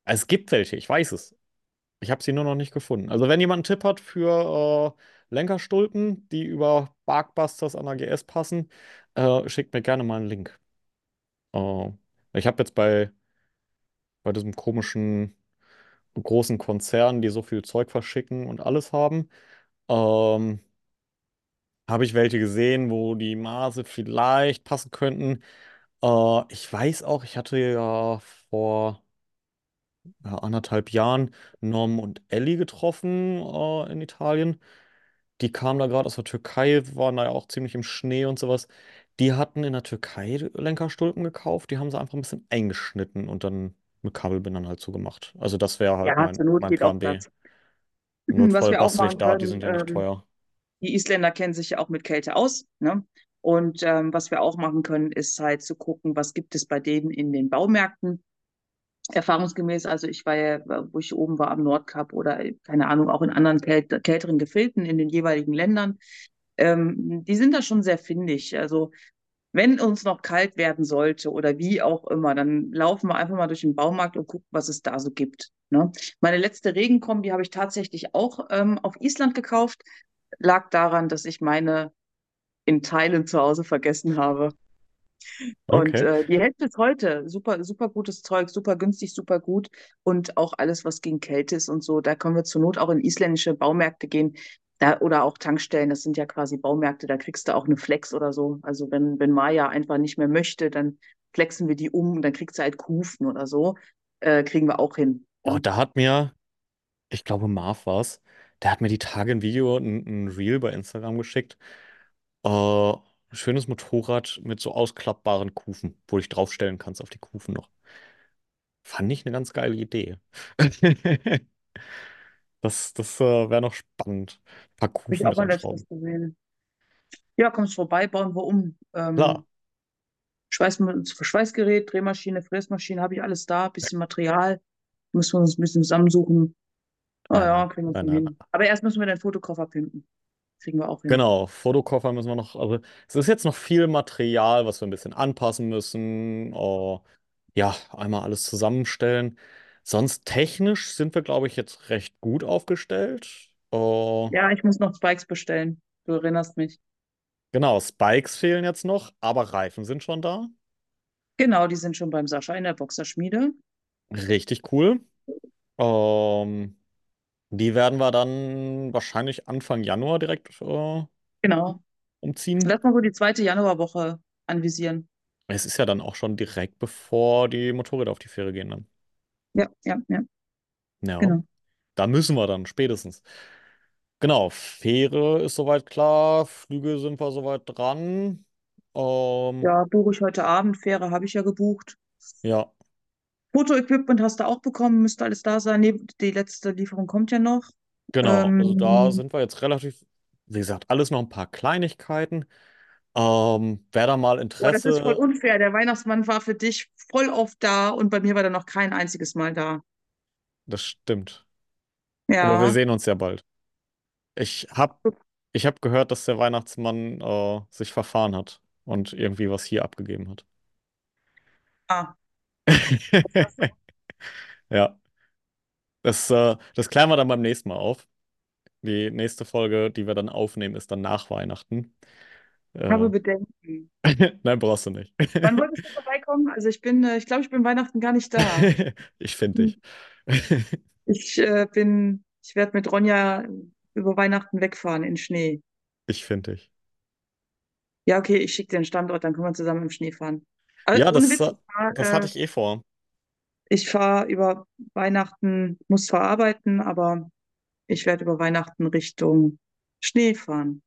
Es gibt welche, ich weiß es. Ich habe sie nur noch nicht gefunden. Also wenn jemand einen Tipp hat für äh, Lenkerstulpen, die über Barkbusters an AGS passen, äh, schickt mir gerne mal einen Link. Äh, ich habe jetzt bei, bei diesem komischen großen Konzern, die so viel Zeug verschicken und alles haben, ähm, habe ich welche gesehen, wo die Maße vielleicht passen könnten. Äh, ich weiß auch, ich hatte ja vor ja, anderthalb Jahren Norm und Ellie getroffen, äh, in Italien. Die kamen da gerade aus der Türkei, waren da ja auch ziemlich im Schnee und sowas. Die hatten in der Türkei Lenkerstulpen gekauft, die haben sie einfach ein bisschen eingeschnitten und dann mit Kabelbindern halt zugemacht. Also das wäre halt Ja, mein, zur Not mein geht auch Plan B. das. Im Was Notfall wir auch bastel ich machen da, die können, sind ja nicht ähm, teuer. die Isländer kennen sich ja auch mit Kälte aus, ne? Und ähm, was wir auch machen können, ist halt zu gucken, was gibt es bei denen in den Baumärkten. Erfahrungsgemäß, also ich war ja, wo ich oben war am Nordkap oder keine Ahnung, auch in anderen kält kälteren Gefilden in den jeweiligen Ländern, ähm, die sind da schon sehr findig. Also wenn uns noch kalt werden sollte oder wie auch immer, dann laufen wir einfach mal durch den Baumarkt und gucken, was es da so gibt. Ne? Meine letzte Regenkombi habe ich tatsächlich auch ähm, auf Island gekauft. Lag daran, dass ich meine in Teilen zu Hause vergessen habe. Und Okay. äh, die hält bis heute. Super, super gutes Zeug, super günstig, super gut. Und auch alles, was gegen Kälte ist und so. Da können wir zur Not auch in isländische Baumärkte gehen. Da, oder auch Tankstellen, das sind ja quasi Baumärkte, da kriegst du auch eine Flex oder so. Also wenn, wenn Maya einfach nicht mehr möchte, dann flexen wir die um und dann kriegt sie halt Kufen oder so. Äh, kriegen wir auch hin. Oh, da hat mir, ich glaube Marv war's, der hat mir die Tage ein Video, ein, ein Reel bei Instagram geschickt. Äh, schönes Motorrad mit so ausklappbaren Kufen, wo du dich draufstellen kannst auf die Kufen noch. Fand ich eine ganz geile Idee. Das, das äh, wäre noch spannend. Ein paar Habe ich Kufen auch mal letztens gesehen. Ja, kommst vorbei, bauen wir um. Klar. Ähm, Schweiß, Schweißgerät, Drehmaschine, Fräsmaschine, habe ich alles da, bisschen Material. Müssen wir uns ein bisschen zusammensuchen. Oh ja, kriegen wir hin. Aber erst müssen wir den Fotokoffer pimpen. Kriegen wir auch hin. Genau, Fotokoffer müssen wir noch. Also, es ist jetzt noch viel Material, was wir ein bisschen anpassen müssen. Oh, ja, einmal alles zusammenstellen. Sonst technisch sind wir, glaube ich, jetzt recht gut aufgestellt. Oh, Ja, ich muss noch Spikes bestellen. Du erinnerst mich. genau, Spikes fehlen jetzt noch, aber Reifen sind schon da. Genau, die sind schon beim Sascha in der Boxerschmiede. Richtig cool. Ähm, die werden wir dann wahrscheinlich Anfang Januar direkt äh, Genau. umziehen. Lass mal so die zweite Januarwoche anvisieren. Es ist ja dann auch schon direkt bevor die Motorräder auf die Fähre gehen dann. Ja, ja, ja, Ja, genau. da müssen wir dann spätestens. Genau, Fähre ist soweit klar, Flüge sind wir soweit dran. Ähm, Ja, buche ich heute Abend. Fähre habe ich ja gebucht. ja, Fotoequipment hast du auch bekommen, müsste alles da sein. Nee, die letzte Lieferung kommt ja noch. genau. Also da Ähm, sind wir jetzt relativ, wie gesagt, alles noch ein paar Kleinigkeiten. Ähm, wer da mal boah, das ist voll Interesse, unfair. Der Weihnachtsmann war für dich voll oft da und bei mir war er noch kein einziges Mal da. das stimmt. Aber wir Ja. sehen uns ja bald. Ich hab, ich hab gehört, dass der Weihnachtsmann äh, sich verfahren hat und irgendwie was hier abgegeben hat. Ah. Ja, das, äh, das klären wir dann beim nächsten Mal auf. Die nächste Folge, die wir dann aufnehmen, ist dann nach Weihnachten. habe Äh, Bedenken. nein, brauchst du nicht. Wann wolltest du vorbeikommen? Also ich bin, äh, ich glaube, ich bin Weihnachten gar nicht da. Ich finde dich. Ich äh, bin, ich werde mit Ronja über Weihnachten wegfahren in Schnee. Ich finde dich. Ja, okay, ich schicke dir den Standort, dann können wir zusammen im Schnee fahren. Aber Ja, das, Witz, fahre das hatte äh, ich eh vor. ich fahr über Weihnachten, muss zwar arbeiten, aber ich werde über Weihnachten Richtung Schnee fahren.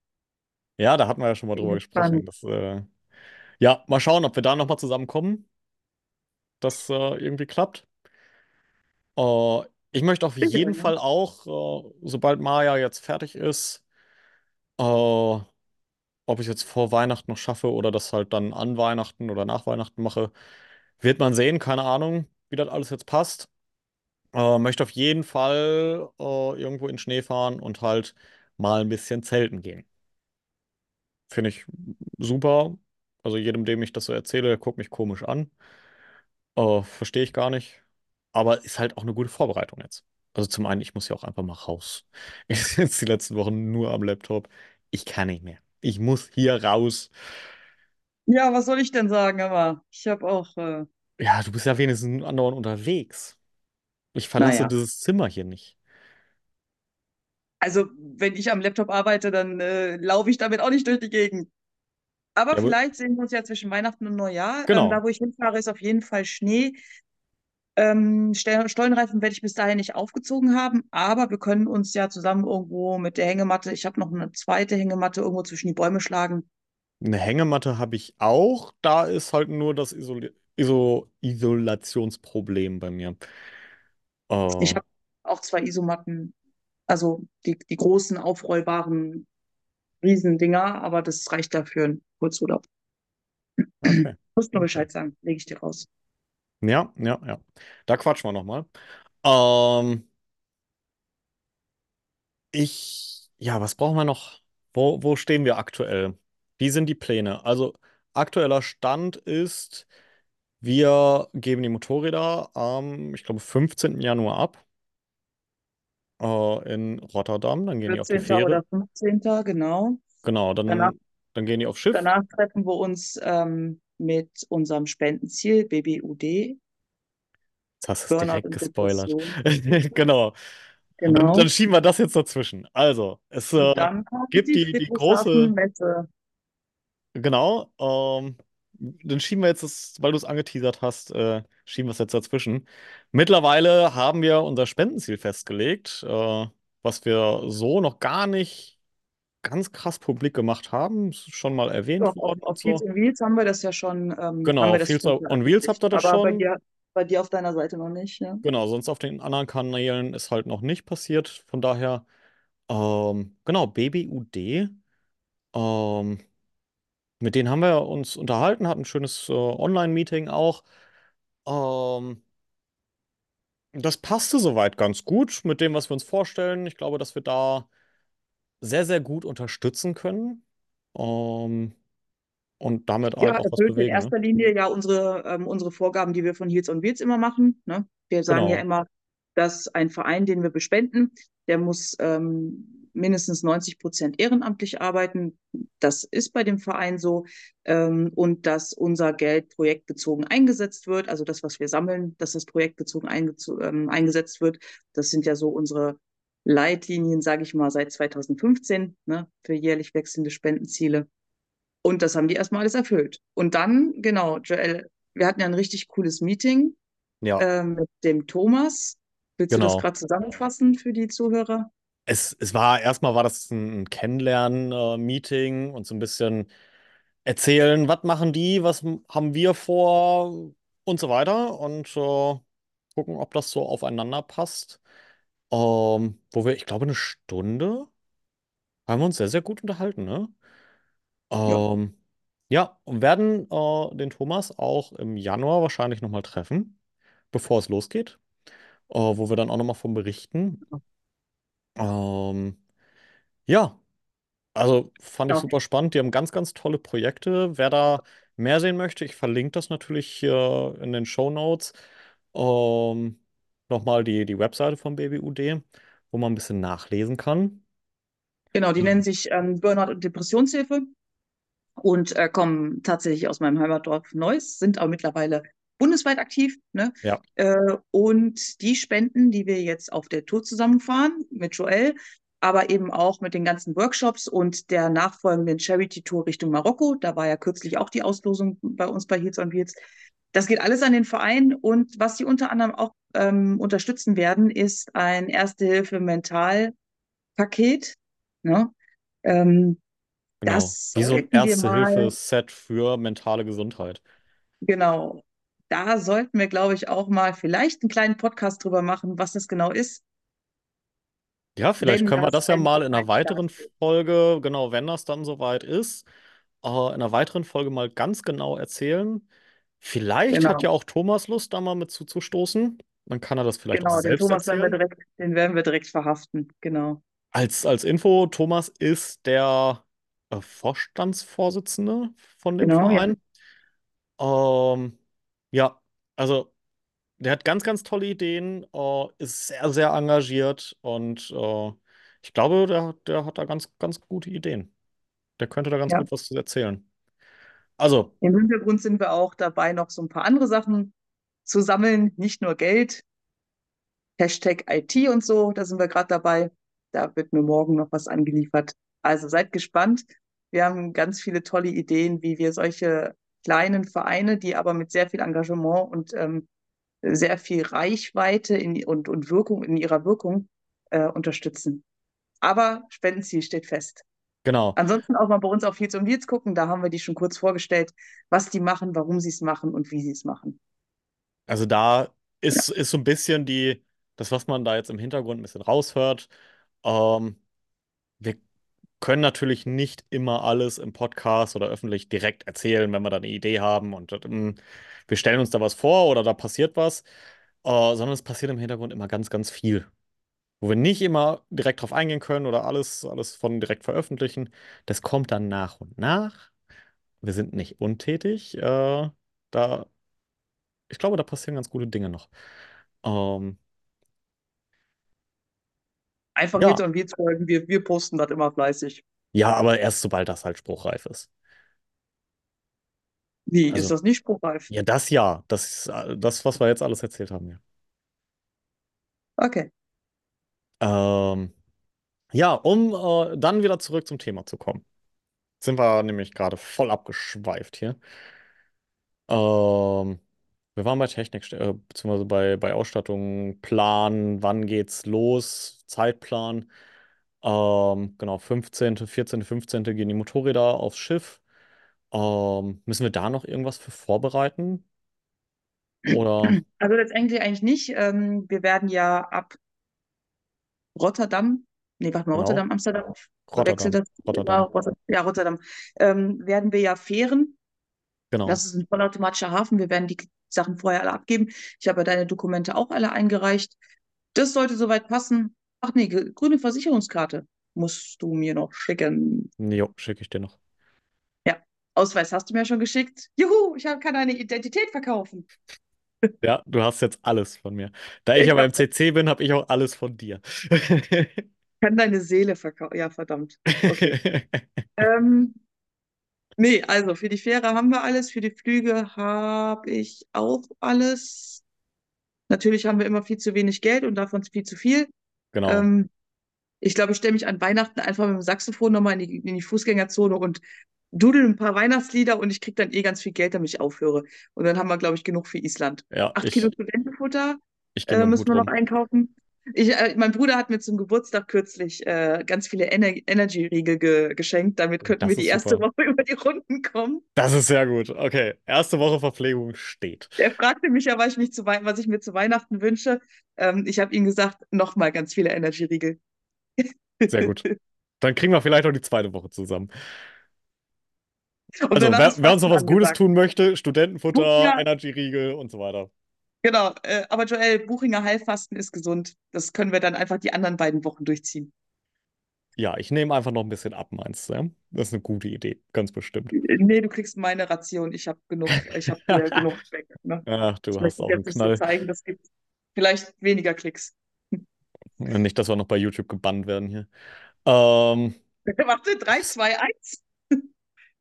Ja, da hatten wir ja schon mal drüber gesprochen. Das, äh, ja, mal schauen, ob wir da nochmal zusammenkommen, dass äh, irgendwie klappt. Äh, ich möchte auf jeden. Fall auch, äh, sobald Maja jetzt fertig ist, äh, ob ich jetzt vor Weihnachten noch schaffe oder das halt dann an Weihnachten oder nach Weihnachten mache, wird man sehen. Keine Ahnung, wie das alles jetzt passt. Äh, möchte auf jeden Fall äh, irgendwo in Schnee fahren und halt mal ein bisschen zelten gehen. Finde ich super. Also jedem, dem ich das so erzähle, der guckt mich komisch an. Äh, verstehe ich gar nicht. Aber ist halt auch eine gute Vorbereitung jetzt. Also zum einen, ich muss ja auch einfach mal raus. Ich sitze die letzten Wochen nur am Laptop. Ich kann nicht mehr. Ich muss hier raus. Ja, was soll ich denn sagen, aber ich habe auch, äh, Ja, du bist ja wenigstens andauernd unterwegs. Ich verlasse naja. dieses Zimmer hier nicht. Also, wenn ich am Laptop arbeite, dann äh, laufe ich damit auch nicht durch die Gegend. Aber Ja, vielleicht sehen wir uns ja zwischen Weihnachten und Neujahr. Ähm, da, genau. wo ich hinfahre, ist auf jeden Fall Schnee. Ähm, Stollenreifen werde ich bis dahin nicht aufgezogen haben, aber wir können uns ja zusammen irgendwo mit der Hängematte, ich habe noch eine zweite Hängematte, irgendwo zwischen die Bäume schlagen. Eine Hängematte habe ich auch. Da ist halt nur das Isoli Iso Isolationsproblem bei mir. Ich Äh, habe auch zwei Isomatten, also die, die großen, aufrollbaren Riesendinger, aber das reicht dafür einen Kurzurlaub. okay. Musst nur. Bescheid sagen, lege ich dir raus. Ja, ja, ja. Da quatschen wir nochmal. Ähm, ich, ja, was brauchen wir noch? Wo, wo stehen wir aktuell? Wie sind die Pläne? Also, aktueller Stand ist, wir geben die Motorräder am, ich glaube, 15. Januar ab, äh, in Rotterdam. Dann gehen die auf die 14. Fähre. oder 15. genau. Genau, Danach dann, dann gehen die aufs Schiff. Danach treffen wir uns ähm, mit unserem Spendenziel BBUD, Jetzt hast du es direkt gespoilert. Depression. Genau. Dann, dann Genau. schieben wir das jetzt dazwischen. Also, es äh, dann gibt die die, die große. Genau. Ähm, dann schieben wir jetzt das, weil du es angeteasert hast, äh, schieben wir es jetzt dazwischen. Mittlerweile haben wir unser Spendenziel festgelegt, äh, was wir so noch gar nicht ganz krass publik gemacht haben. Ist schon mal erwähnt Doch, auf, worden auf Heels so. and Wheels haben wir das ja schon, ähm, Genau, Fields schon on Wheels habt ihr das Aber bei schon. dir, bei dir auf deiner Seite noch nicht, ja. Genau, sonst auf den anderen Kanälen ist halt noch nicht passiert. Von daher, ähm, genau, BBUD. Ähm, mit denen haben wir uns unterhalten, hatten ein schönes äh, Online-Meeting auch. Ähm, Das passte soweit ganz gut mit dem, was wir uns vorstellen. Ich glaube, dass wir da sehr, sehr gut unterstützen können. Ähm, und damit Ja, auch was erfüllt in bewegen, ne? erster Linie ja unsere, ähm, unsere Vorgaben, die wir von Heels on Wheels immer machen. Ne? Wir sagen ja Genau. immer, dass ein Verein, den wir bespenden, der muss ähm, mindestens 90 Prozent ehrenamtlich arbeiten. Das ist bei dem Verein so. Ähm, und dass unser Geld projektbezogen eingesetzt wird. Also das, was wir sammeln, dass das projektbezogen ähm, eingesetzt wird. Das sind ja so unsere Leitlinien, sage ich mal, seit 2015 ne, für jährlich wechselnde Spendenziele. Und das haben die erstmal alles erfüllt. Und dann, genau, Joel, wir hatten ja ein richtig cooles Meeting Ja, äh, mit dem Thomas. Willst du das genau. gerade zusammenfassen für die Zuhörer? Es, es war erstmal war das ein Kennenlernen-Meeting und so ein bisschen erzählen, was machen die, was haben wir vor und so weiter und äh, gucken, ob das so aufeinander passt. Ähm, wo wir, ich glaube, eine Stunde haben wir uns sehr, sehr gut unterhalten, ne? Ja, Ähm, ja, und werden äh, den Thomas auch im Januar wahrscheinlich nochmal treffen, bevor es losgeht, äh, wo wir dann auch nochmal von berichten. Ähm, ja. Also fand ich super spannend. Die haben ganz, ganz tolle Projekte. Wer da mehr sehen möchte, ich verlinke das natürlich hier in den Show Notes. Ähm, nochmal die, die Webseite von BBUD, wo man ein bisschen nachlesen kann. Genau, die nennen Mhm. sich ähm, Burnout- und Depressionshilfe und äh, kommen tatsächlich aus meinem Heimatdorf Neuss, sind aber mittlerweile bundesweit aktiv. Ne? Ja, Äh, und die Spenden, die wir jetzt auf der Tour zusammenfahren mit Joel, aber eben auch mit den ganzen Workshops und der nachfolgenden Charity-Tour Richtung Marokko, da war ja kürzlich auch die Auslosung bei uns bei Heels on Wheels. Das geht alles an den Verein und was sie unter anderem auch ähm, unterstützen werden, ist ein Erste-Hilfe-Mental- Paket. Ne? Ähm, genau. das Wie so ein Erste-Hilfe-Set für mentale Gesundheit. genau, da sollten wir, glaube ich, auch mal vielleicht einen kleinen Podcast drüber machen, was das genau ist, Ja, vielleicht wenn können wir das das ja mal in einer weiteren. Folge, genau, wenn das dann soweit ist, äh, in einer weiteren Folge mal ganz genau erzählen. Vielleicht hat ja Genau, auch Thomas Lust, da mal mit zuzustoßen. Dann kann er das vielleicht auch genau, den selbst Thomas werden wir erzählen. direkt, den werden wir direkt verhaften. Genau. Als, als Info, Thomas ist der äh, Vorstandsvorsitzende von dem Genau, ja. Verein. Ähm, ja, also der hat ganz, ganz tolle Ideen, äh, ist sehr, sehr engagiert und äh, ich glaube, der, der hat da ganz, ganz gute Ideen. Der könnte da ganz Ja. gut was zu erzählen. Also, Im Hintergrund sind wir auch dabei, noch so ein paar andere Sachen zu sammeln, nicht nur Geld, Hashtag IT und so, da sind wir gerade dabei. Da wird mir morgen noch was angeliefert. Also seid gespannt. Wir haben ganz viele tolle Ideen, wie wir solche kleinen Vereine, die aber mit sehr viel Engagement und ähm, sehr viel Reichweite in, und, und Wirkung in ihrer Wirkung äh, unterstützen. Aber Spendenziel steht fest. Genau. Ansonsten auch mal bei uns auf Heels und Wheels gucken. Da haben wir die schon kurz vorgestellt, was die machen, warum sie es machen und wie sie es machen. Also da Ja, ist, ist so ein bisschen die, das, was man da jetzt im Hintergrund ein bisschen raushört. Ähm, wir können natürlich nicht immer alles im Podcast oder öffentlich direkt erzählen, wenn wir da eine Idee haben und ähm, wir stellen uns da was vor oder da passiert was, äh, sondern es passiert im Hintergrund immer ganz, ganz viel, wo wir nicht immer direkt drauf eingehen können oder alles, alles von direkt veröffentlichen. Das kommt dann nach und nach. Wir sind nicht untätig. Äh, da, ich glaube, da passieren ganz gute Dinge noch. Ähm, einfach ja, und Wheels folgen. Wir, wir posten das immer fleißig. ja, aber erst sobald das halt spruchreif ist. Wie, ist Also, das nicht spruchreif? ja, das ja, das, äh, das, was wir jetzt alles erzählt haben, ja. Okay. Ähm, ja, um äh, dann wieder zurück zum Thema zu kommen. Sind wir nämlich gerade voll abgeschweift hier. Ähm, wir waren bei Technik, äh, beziehungsweise bei, bei Ausstattung, Plan, wann geht's los, Zeitplan. Ähm, genau, 15., 14., 15. gehen die Motorräder aufs Schiff. Ähm, müssen wir da noch irgendwas für vorbereiten? Oder Also letztendlich eigentlich nicht. Ähm, wir werden ja ab Rotterdam, nee, warte mal, genau, Rotterdam, Amsterdam, Rotterdam, das immer, Rotterdam. Rotterdam, ja, Rotterdam, ähm, werden wir ja fähren. Genau. Das ist ein vollautomatischer Hafen. Wir werden die Sachen vorher alle abgeben. Ich habe ja deine Dokumente auch alle eingereicht. Das sollte soweit passen. Ach nee, grüne Versicherungskarte musst du mir noch schicken. Jo, schicke ich dir noch. Ja, Ausweis hast du mir schon geschickt. Juhu, ich kann deine Identität verkaufen. Ja, du hast jetzt alles von mir. Da ich Ich aber im CC bin, habe ich auch alles von dir. kann deine Seele verkaufen. Ja, verdammt. Okay. Ähm, nee, also für die Fähre haben wir alles, für die Flüge habe ich auch alles. Natürlich haben wir immer viel zu wenig Geld und davon viel zu viel. Genau. Ähm, ich glaube, ich stelle mich an Weihnachten einfach mit dem Saxophon nochmal in die, in die Fußgängerzone und dudel ein paar Weihnachtslieder und ich kriege dann eh ganz viel Geld, damit ich aufhöre. Und dann haben wir, glaube ich, genug für Island. Ja, Acht Kilo ich, Studentenfutter ich gehe äh, müssen wir noch rum. einkaufen. Ich, äh, mein Bruder hat mir zum Geburtstag kürzlich äh, ganz viele Ener Energy-Riegel ge geschenkt. Damit könnten wir Das die ist erste super. Woche über die Runden kommen. Das ist sehr gut. Okay, erste Woche Verpflegung steht. Er fragte mich ja, was ich, mich zu was ich mir zu Weihnachten wünsche. Ähm, ich habe ihm gesagt, nochmal ganz viele Energy-Riegel. Sehr gut. Dann kriegen wir vielleicht auch die zweite Woche zusammen. Und Also, wer, wer uns noch was Gutes angesagt. tun möchte, Studentenfutter, Ja, Energy-Riegel und so weiter. genau. Äh, aber Joel, Buchinger Heilfasten ist gesund. Das können wir dann einfach die anderen beiden Wochen durchziehen. Ja, ich nehme einfach noch ein bisschen ab, meinst du? ja? Das ist eine gute Idee, ganz bestimmt. Äh, Nee, du kriegst meine Ration. Ich habe genug, ich habe hier genug Speck. Ne? Ach, du hast ich auch einen Knall. zeigen. Das gibt vielleicht weniger Klicks. Nicht, dass wir noch bei YouTube gebannt werden hier. Ähm, Warte, 3, 2, 1.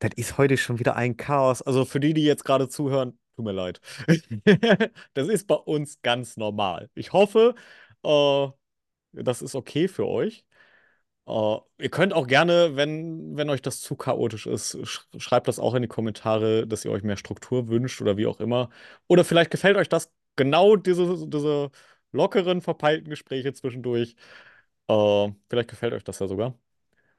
das ist heute schon wieder ein Chaos. Also für die, die jetzt gerade zuhören, tut mir leid. Das ist bei uns ganz normal. Ich hoffe, äh, das ist okay für euch. Äh, ihr könnt auch gerne, wenn, wenn euch das zu chaotisch ist, sch schreibt das auch in die Kommentare, dass ihr euch mehr Struktur wünscht oder wie auch immer. Oder vielleicht gefällt euch das genau diese, diese lockeren, verpeilten Gespräche zwischendurch. Äh, vielleicht gefällt euch das ja sogar.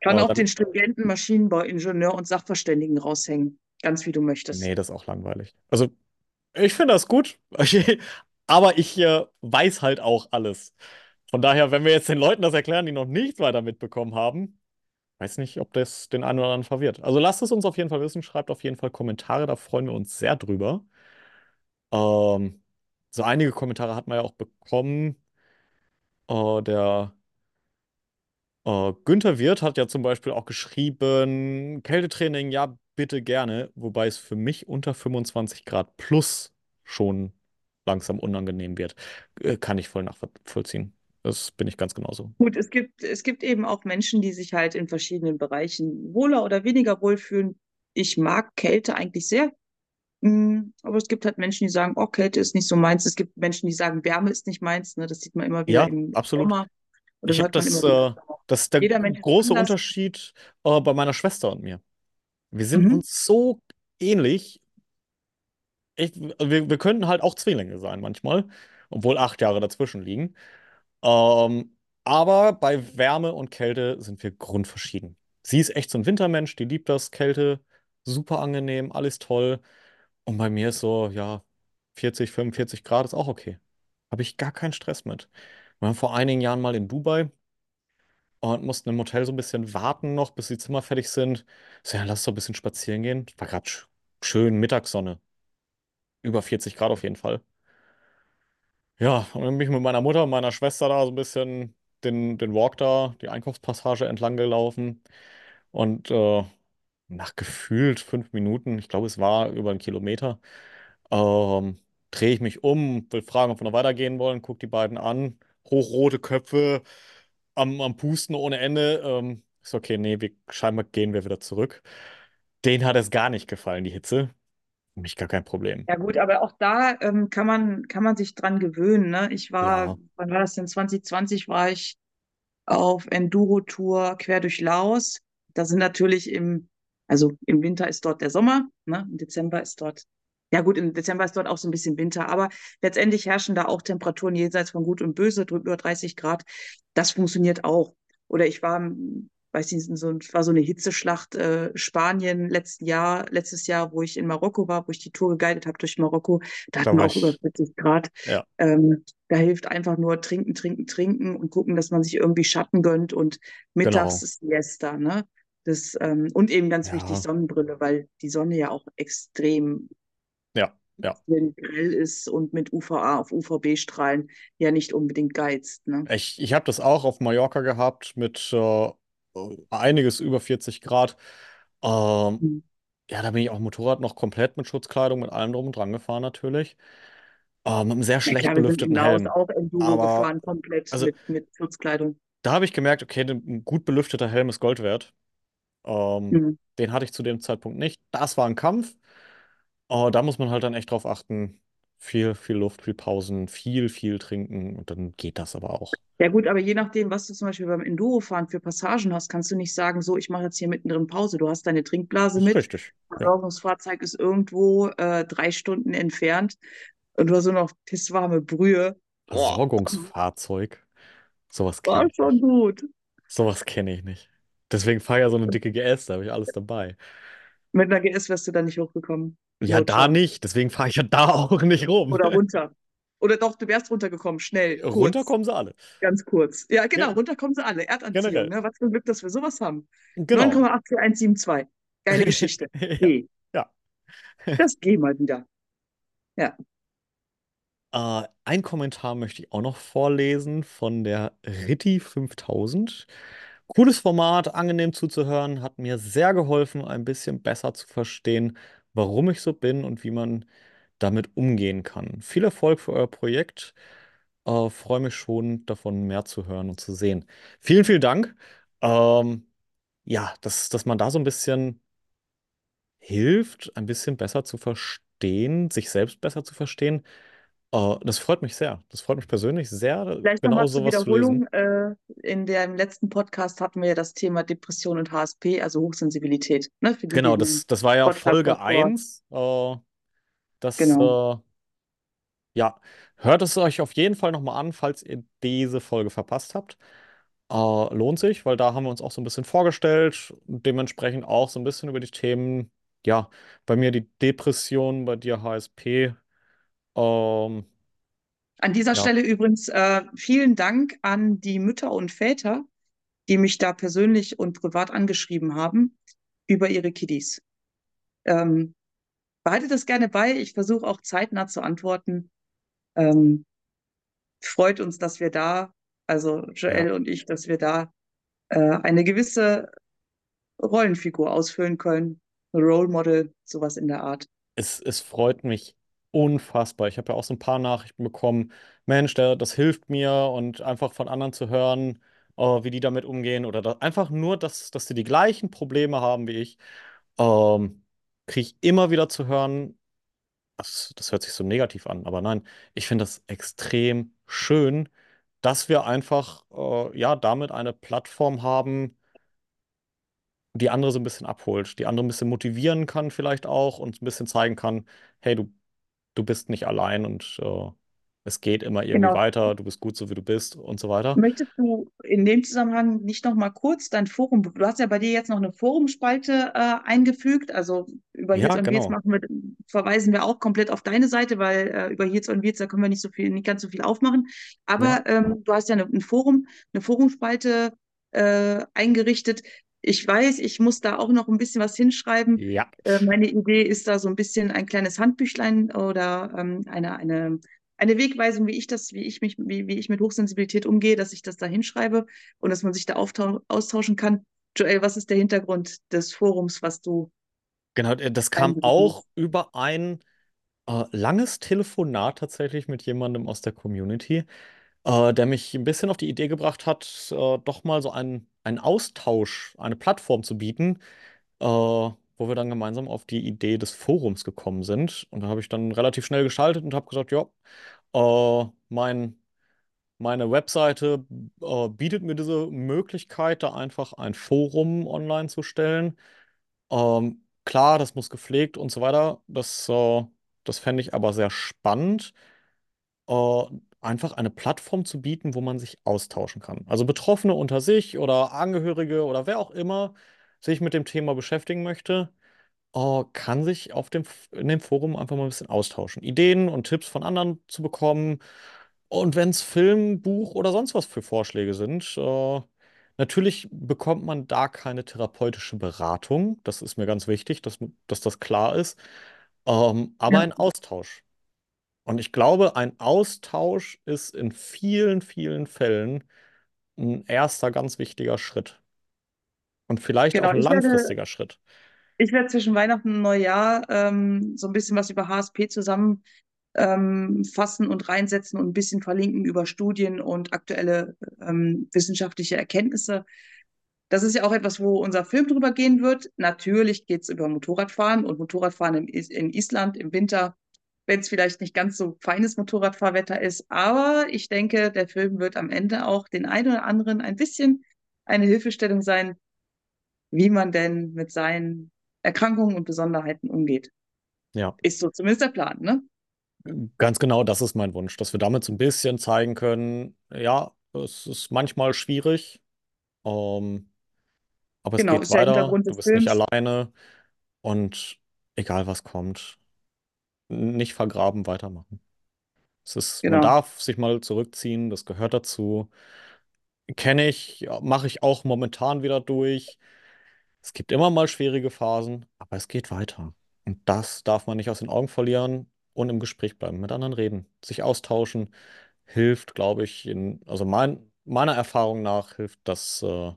Kann auch dann, den stringenten Maschinenbauingenieur und Sachverständigen raushängen. Ganz wie du möchtest. nee, das ist auch langweilig. Also, ich finde das gut, aber ich äh, weiß halt auch alles. Von daher, wenn wir jetzt den Leuten das erklären, die noch nichts weiter mitbekommen haben, weiß nicht, ob das den einen oder anderen verwirrt. Also lasst es uns auf jeden Fall wissen, schreibt auf jeden Fall Kommentare, da freuen wir uns sehr drüber. Ähm, so einige Kommentare hat man ja auch bekommen. Äh, der äh, Günther Wirth hat ja zum Beispiel auch geschrieben, Kältetraining, ja, bitte gerne, wobei es für mich unter 25 Grad plus schon langsam unangenehm wird. Äh, kann ich voll nachvollziehen. Das bin ich ganz genauso. Gut, es gibt, es gibt eben auch Menschen, die sich halt in verschiedenen Bereichen wohler oder weniger wohlfühlen. Ich mag Kälte eigentlich sehr. Mm, Aber es gibt halt Menschen, die sagen, oh, Kälte ist nicht so meins. Es gibt Menschen, die sagen, Wärme ist nicht meins. Ne? Das sieht man immer wieder Ja, im absolut. Sommer oder Ich habe das, äh, das ist der große. Unterschied äh, bei meiner Schwester und mir. Wir sind Mhm. uns so ähnlich. Ich, wir, wir könnten halt auch Zwillinge sein manchmal, obwohl acht Jahre dazwischen liegen. Ähm, aber bei Wärme und Kälte sind wir grundverschieden. Sie ist echt so ein Wintermensch, die liebt das, Kälte, super angenehm, alles toll. Und bei mir ist so, ja, 40, 45 Grad ist auch okay. Habe ich gar keinen Stress mit. Wir waren vor einigen Jahren mal in Dubai und mussten im Hotel so ein bisschen warten noch, bis die Zimmer fertig sind. So, ja, lass doch ein bisschen spazieren gehen. War gerade sch schön Mittagssonne. Über 40 Grad auf jeden Fall. Ja, und dann bin ich mit meiner Mutter und meiner Schwester da so ein bisschen den, den Walk da, die Einkaufspassage entlang gelaufen. Und äh, nach gefühlt fünf Minuten, ich glaube, es war über einen Kilometer, ähm, drehe ich mich um, will fragen, ob wir noch weitergehen wollen, guck die beiden an, hochrote Köpfe am, am Pusten ohne Ende. Ähm, ist okay, nee, wir, scheinbar gehen wir wieder zurück. Denen hat es gar nicht gefallen, die Hitze. Für mich gar kein Problem. Ja gut, aber auch da ähm, kann man, kann man sich dran gewöhnen. Ne? Ich war, Ja, wann war das denn? 2020 war ich auf Enduro-Tour quer durch Laos. Da sind natürlich im, also im Winter ist dort der Sommer, ne? Im Dezember ist dort, ja gut, im Dezember ist dort auch so ein bisschen Winter, aber letztendlich herrschen da auch Temperaturen jenseits von Gut und Böse, über 30 Grad. Das funktioniert auch. Oder ich war, weiß nicht, so, war so eine Hitzeschlacht äh, Spanien letzten Jahr, letztes Jahr, wo ich in Marokko war, wo ich die Tour geguidet habe durch Marokko. Da da hatten wir auch über ich, 40 Grad. ja, Ähm, da hilft einfach nur trinken, trinken, trinken und gucken, dass man sich irgendwie Schatten gönnt und mittags genau. ist Siesta, ne? Das, ähm, und eben ganz wichtig, Ja, Sonnenbrille, weil die Sonne ja auch extrem, ja, ja. extrem grell ist und mit UVA auf UVB-Strahlen ja nicht unbedingt geizt, ne? Ich, ich habe das auch auf Mallorca gehabt mit äh, einiges über 40 Grad. Ähm, Mhm. ja, da bin ich auch Motorrad noch komplett mit Schutzkleidung, mit allem drum und dran gefahren natürlich. Äh, mit einem sehr schlecht in belüfteten Laos Helm. auch Enduro Aber, gefahren, komplett also mit, mit Schutzkleidung. da habe ich gemerkt, okay, ein gut belüfteter Helm ist Gold wert. Ähm, Mhm. den hatte ich zu dem Zeitpunkt nicht. Das war ein Kampf. Oh, da muss man halt dann echt drauf achten. Viel, viel Luft, viel Pausen, viel, viel trinken und dann geht das aber auch. Ja gut, aber je nachdem, was du zum Beispiel beim Endurofahren für Passagen hast, kannst du nicht sagen, so, ich mache jetzt hier mittendrin Pause. Du hast deine Trinkblase mit, richtig. Ja. Versorgungsfahrzeug ist irgendwo äh, drei Stunden entfernt und du hast nur noch pisswarme Brühe. Versorgungsfahrzeug. Sowas war kenne ich schon nicht. gut. Sowas kenne ich nicht. Deswegen fahre ich ja so eine dicke GS, da habe ich alles dabei. Mit einer GS wärst du da nicht hochgekommen, Ja, da nicht. Deswegen fahre ich ja da auch nicht rum. Oder runter. Oder doch, du wärst runtergekommen, schnell, Runter kurz, kommen sie alle. ganz kurz. Ja, genau, Ja, runter kommen sie alle. Erdanziehung, generell. ne? Was für ein Glück, dass wir sowas haben. Genau. 9,84172. Geile Geschichte. Ja. G. Ja. Das G mal wieder. Ja. Äh, ein Kommentar möchte ich auch noch vorlesen von der Ritti 5000. Cooles Format, angenehm zuzuhören, hat mir sehr geholfen, ein bisschen besser zu verstehen, warum ich so bin und wie man damit umgehen kann. Viel Erfolg für euer Projekt. Äh, freue mich schon, davon mehr zu hören und zu sehen. Vielen, vielen Dank. Ähm, ja, dass, dass man da so ein bisschen hilft, ein bisschen besser zu verstehen, sich selbst besser zu verstehen. Äh, das freut mich sehr. Das freut mich persönlich sehr, Vielleicht genau nochmal zur sowas zu lesen. Wiederholung. Äh, in dem letzten Podcast hatten wir ja das Thema Depression und HSP, also Hochsensibilität, ne? Genau, das, das war ja Podcast Folge davor. eins. Äh, das, Genau. äh, ja, hört es euch auf jeden Fall nochmal an, falls ihr diese Folge verpasst habt. Lohnt sich, weil da haben wir uns auch so ein bisschen vorgestellt und dementsprechend auch so ein bisschen über die Themen, ja, bei mir die Depression, bei dir HSP. Ähm, An dieser ja, Stelle übrigens äh, vielen Dank an die Mütter und Väter, die mich da persönlich und privat angeschrieben haben über ihre Kiddies. Ähm, behaltet das gerne bei. Ich versuche auch zeitnah zu antworten. Ähm, freut uns, dass wir da, also ja. Joel und ich, dass wir da äh, eine gewisse Rollenfigur ausfüllen können. Role Model, sowas in der Art. Es, es freut mich unfassbar. Ich habe ja auch so ein paar Nachrichten bekommen. Mensch, der, das hilft mir und einfach von anderen zu hören, äh, wie die damit umgehen oder da, einfach nur, dass, dass sie die gleichen Probleme haben wie ich, ähm, kriege ich immer wieder zu hören. Das, das hört sich so negativ an, aber nein, ich finde das extrem schön, dass wir einfach äh, ja damit eine Plattform haben, die andere so ein bisschen abholt, die andere ein bisschen motivieren kann vielleicht auch und ein bisschen zeigen kann, hey, du du bist nicht allein und äh, es geht immer irgendwie Genau. weiter, du bist gut so, wie du bist und so weiter. Möchtest du in dem Zusammenhang nicht noch mal kurz dein Forum, du hast ja bei dir jetzt noch eine Forumspalte äh, eingefügt, also über Ja, Wheels genau. machen wir, verweisen wir auch komplett auf deine Seite, weil äh, über Heels on Wheels, da können wir nicht so viel, nicht ganz so viel aufmachen. Ja, Aber ähm, du hast ja eine, ein Forum, eine Forumspalte äh, eingerichtet. Ich weiß, ich muss da auch noch ein bisschen was hinschreiben. ja. Äh, meine Idee ist da so ein bisschen ein kleines Handbüchlein oder ähm, eine, eine eine Wegweisung, wie ich das, wie ich mich, wie, wie ich mit Hochsensibilität umgehe, dass ich das da hinschreibe und dass man sich da austauschen kann. Joel, was ist der Hintergrund des Forums, was du Genau, äh, das kam auch über ein äh, langes Telefonat tatsächlich mit jemandem aus der Community, äh, der mich ein bisschen auf die Idee gebracht hat, äh, doch mal so einen, einen Austausch, eine Plattform zu bieten, äh, wo wir dann gemeinsam auf die Idee des Forums gekommen sind. Und da habe ich dann relativ schnell geschaltet und habe gesagt, ja, äh, mein Meine Webseite äh, bietet mir diese Möglichkeit, da einfach ein Forum online zu stellen. Ähm, klar, das muss gepflegt und so weiter. Das, äh, das fände ich aber sehr spannend, äh, einfach eine Plattform zu bieten, wo man sich austauschen kann. Also Betroffene unter sich oder Angehörige oder wer auch immer sich mit dem Thema beschäftigen möchte, äh, kann sich auf dem, in dem Forum einfach mal ein bisschen austauschen. Ideen und Tipps von anderen zu bekommen und wenn es Film, Buch oder sonst was für Vorschläge sind, äh, natürlich bekommt man da keine therapeutische Beratung. Das ist mir ganz wichtig, dass, dass das klar ist. Ähm, aber Ja, ein Austausch. Und ich glaube, ein Austausch ist in vielen, vielen Fällen ein erster ganz wichtiger Schritt. Und vielleicht auch genau. ein Ich werde, langfristiger Schritt. ich werde zwischen Weihnachten und Neujahr ähm, so ein bisschen was über HSP zusammen ähm, und reinsetzen und ein bisschen verlinken über Studien und aktuelle ähm, wissenschaftliche Erkenntnisse. Das ist ja auch etwas, wo unser Film drüber gehen wird. Natürlich geht es über Motorradfahren und Motorradfahren in, in Island im Winter, wenn es vielleicht nicht ganz so feines Motorradfahrwetter ist. Aber ich denke, der Film wird am Ende auch den einen oder anderen ein bisschen eine Hilfestellung sein, wie man denn mit seinen Erkrankungen und Besonderheiten umgeht. Ja. Ist so zumindest der Plan, ne? Ganz genau, das ist mein Wunsch, dass wir damit so ein bisschen zeigen können, ja, es ist manchmal schwierig, ähm, aber es Genau, geht weiter, du bist nicht Films. alleine und egal was kommt, nicht vergraben, weitermachen. Es ist, man Genau. darf sich mal zurückziehen, das gehört dazu. Kenne ich, mache ich auch momentan wieder durch. Es gibt immer mal schwierige Phasen, aber es geht weiter. Und das darf man nicht aus den Augen verlieren und im Gespräch bleiben, mit anderen reden, sich austauschen, hilft, glaube ich, in, also mein, meiner Erfahrung nach hilft das äh,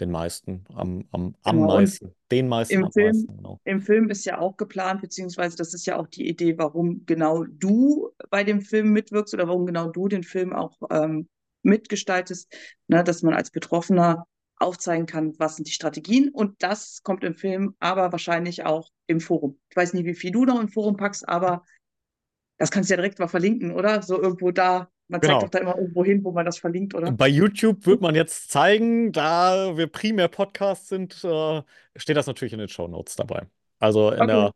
den meisten, am, am, am Genau. Meisten, den meisten Im am Film, meisten, genau. im Film ist ja auch geplant, beziehungsweise das ist ja auch die Idee, warum genau du bei dem Film mitwirkst oder warum genau du den Film auch ähm, mitgestaltest, ne, dass man als Betroffener aufzeigen kann, was sind die Strategien. Und das kommt im Film, aber wahrscheinlich auch im Forum. Ich weiß nicht, wie viel du noch im Forum packst, aber das kannst du ja direkt mal verlinken, oder? So irgendwo da. Man zeigt doch Genau. da immer irgendwo hin, wo man das verlinkt, oder? Bei YouTube wird man jetzt zeigen, da wir primär Podcasts sind, äh, steht das natürlich in den Shownotes dabei. Also in Okay. der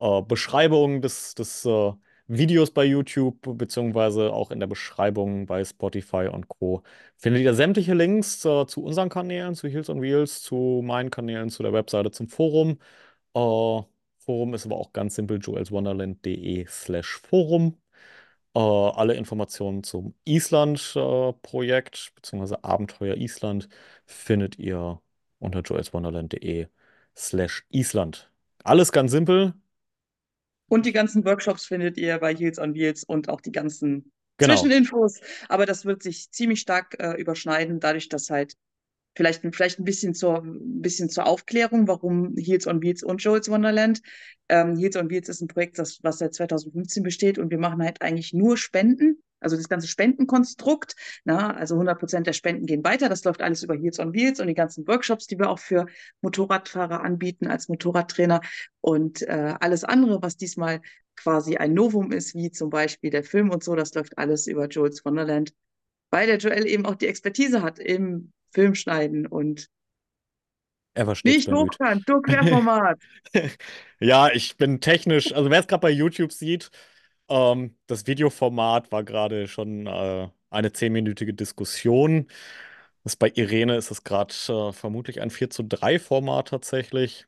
äh, Beschreibung des, des äh, Videos bei YouTube, beziehungsweise auch in der Beschreibung bei Spotify und Co. findet ihr sämtliche Links zu unseren Kanälen, zu Heels on Wheels, zu meinen Kanälen, zu der Webseite, zum Forum. Forum ist aber auch ganz simpel joelswonderland.de slash Forum. Äh, alle Informationen zum Island-Projekt bzw. Abenteuer Island findet ihr unter joelswonderland.de slash Island. Alles ganz simpel. Und die ganzen Workshops findet ihr bei Heels on Wheels und auch die ganzen Genau. Zwischeninfos. Aber das wird sich ziemlich stark äh, überschneiden, dadurch, dass halt vielleicht, vielleicht ein bisschen zur, ein bisschen zur Aufklärung, warum Heels on Wheels und Joel's Wonderland. Ähm, Heels on Wheels ist ein Projekt, das, was seit 2015 besteht und wir machen halt eigentlich nur Spenden. Also das ganze Spendenkonstrukt, na, also 100 Prozent der Spenden gehen weiter. Das läuft alles über Heels on Wheels und die ganzen Workshops, die wir auch für Motorradfahrer anbieten als Motorradtrainer. Und äh, alles andere, was diesmal quasi ein Novum ist, wie zum Beispiel der Film und so, das läuft alles über Joel's Wonderland, weil der Joel eben auch die Expertise hat im Filmschneiden und Er war nicht hochkant, du Querformat. Ja, ich bin technisch, also wer es gerade bei YouTube sieht, ähm, das Videoformat war gerade schon äh, eine zehnminütige Diskussion. Das bei Irene ist es gerade äh, vermutlich ein 4 zu 3 Format tatsächlich.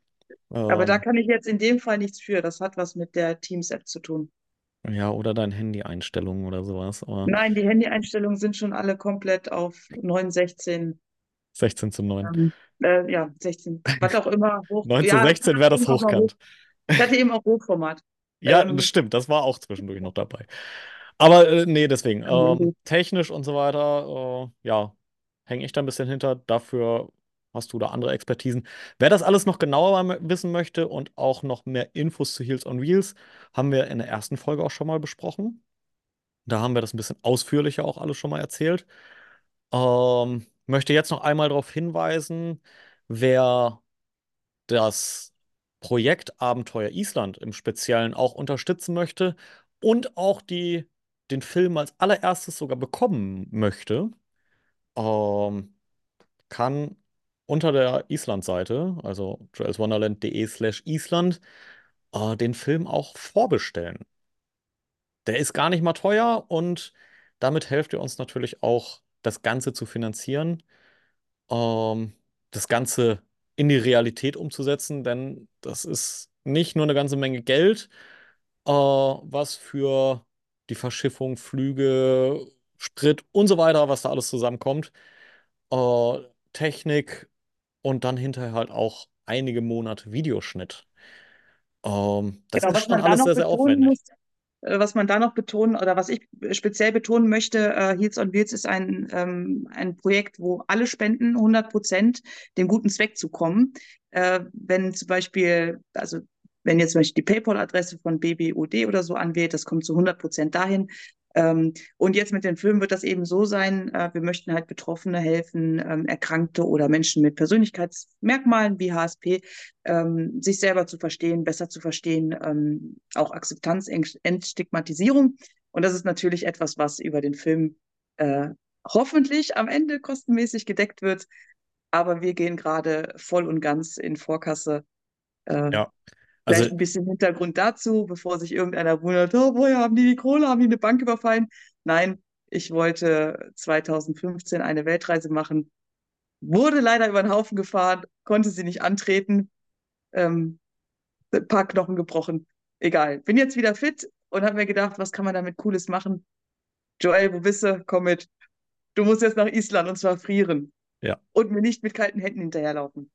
Aber da Ähm, kann ich jetzt in dem Fall nichts für. Das hat was mit der Teams-App zu tun. ja, oder dein Handy-Einstellungen oder sowas, aber Nein, die Handy-Einstellungen sind schon alle komplett auf 9, 16, 16 zu 9. ähm, äh, ja, 16, was auch immer, hoch. 9 zu Ja, ich 16 hatte wäre das mal hoch. hochkant. Ich hatte eben auch Hochformat. Ja, das Ähm, stimmt, das war auch zwischendurch noch dabei. Aber äh, nee, deswegen, ja, ähm, technisch und so weiter, äh, ja, hänge ich da ein bisschen hinter. Dafür hast du da andere Expertisen. Wer das alles noch genauer wissen möchte und auch noch mehr Infos zu Heels on Wheels, haben wir in der ersten Folge auch schon mal besprochen. Da haben wir das ein bisschen ausführlicher auch alles schon mal erzählt. Ähm, möchte jetzt noch einmal darauf hinweisen, wer das Projekt Abenteuer Island im Speziellen auch unterstützen möchte und auch die, den Film als allererstes sogar bekommen möchte, ähm, kann unter der Island-Seite, also joelswonderland.de slash Island, äh, den Film auch vorbestellen. Der ist gar nicht mal teuer und damit helft ihr uns natürlich auch, das Ganze zu finanzieren ähm, das Ganze in die Realität umzusetzen, denn das ist nicht nur eine ganze Menge Geld, äh, was für die Verschiffung, Flüge, Sprit und so weiter, was da alles zusammenkommt, äh, Technik und dann hinterher halt auch einige Monate Videoschnitt. Ähm, das genau, ist schon alles sehr, sehr aufwendig. muss, was man da noch betonen oder was ich speziell betonen möchte, äh, Heels on Wheels ist ein, ähm, ein Projekt, wo alle Spenden 100 Prozent dem guten Zweck zukommen. Äh, wenn zum Beispiel, also wenn ihr zum Beispiel die PayPal-Adresse von BBUD oder so anwählt, das kommt zu 100 Prozent dahin. Ähm, und jetzt mit den Filmen wird das eben so sein, äh, wir möchten halt Betroffene helfen, ähm, Erkrankte oder Menschen mit Persönlichkeitsmerkmalen wie HSP, ähm, sich selber zu verstehen, besser zu verstehen, ähm, auch Akzeptanz, Entstigmatisierung. Und das ist natürlich etwas, was über den Film äh, hoffentlich am Ende kostenmäßig gedeckt wird. Aber wir gehen gerade voll und ganz in Vorkasse. Äh, Ja. Vielleicht Also ein bisschen Hintergrund dazu, bevor sich irgendeiner wundert, oh, woher haben die die Kohle, haben die eine Bank überfallen? Nein, ich wollte 2015 eine Weltreise machen, wurde leider über den Haufen gefahren, konnte sie nicht antreten, ähm, ein paar Knochen gebrochen. Egal. Bin jetzt wieder fit und habe mir gedacht, was kann man damit Cooles machen? Joel, wo bist du? Komm mit. Du musst jetzt nach Island und zwar frieren ja. und mir nicht mit kalten Händen hinterherlaufen.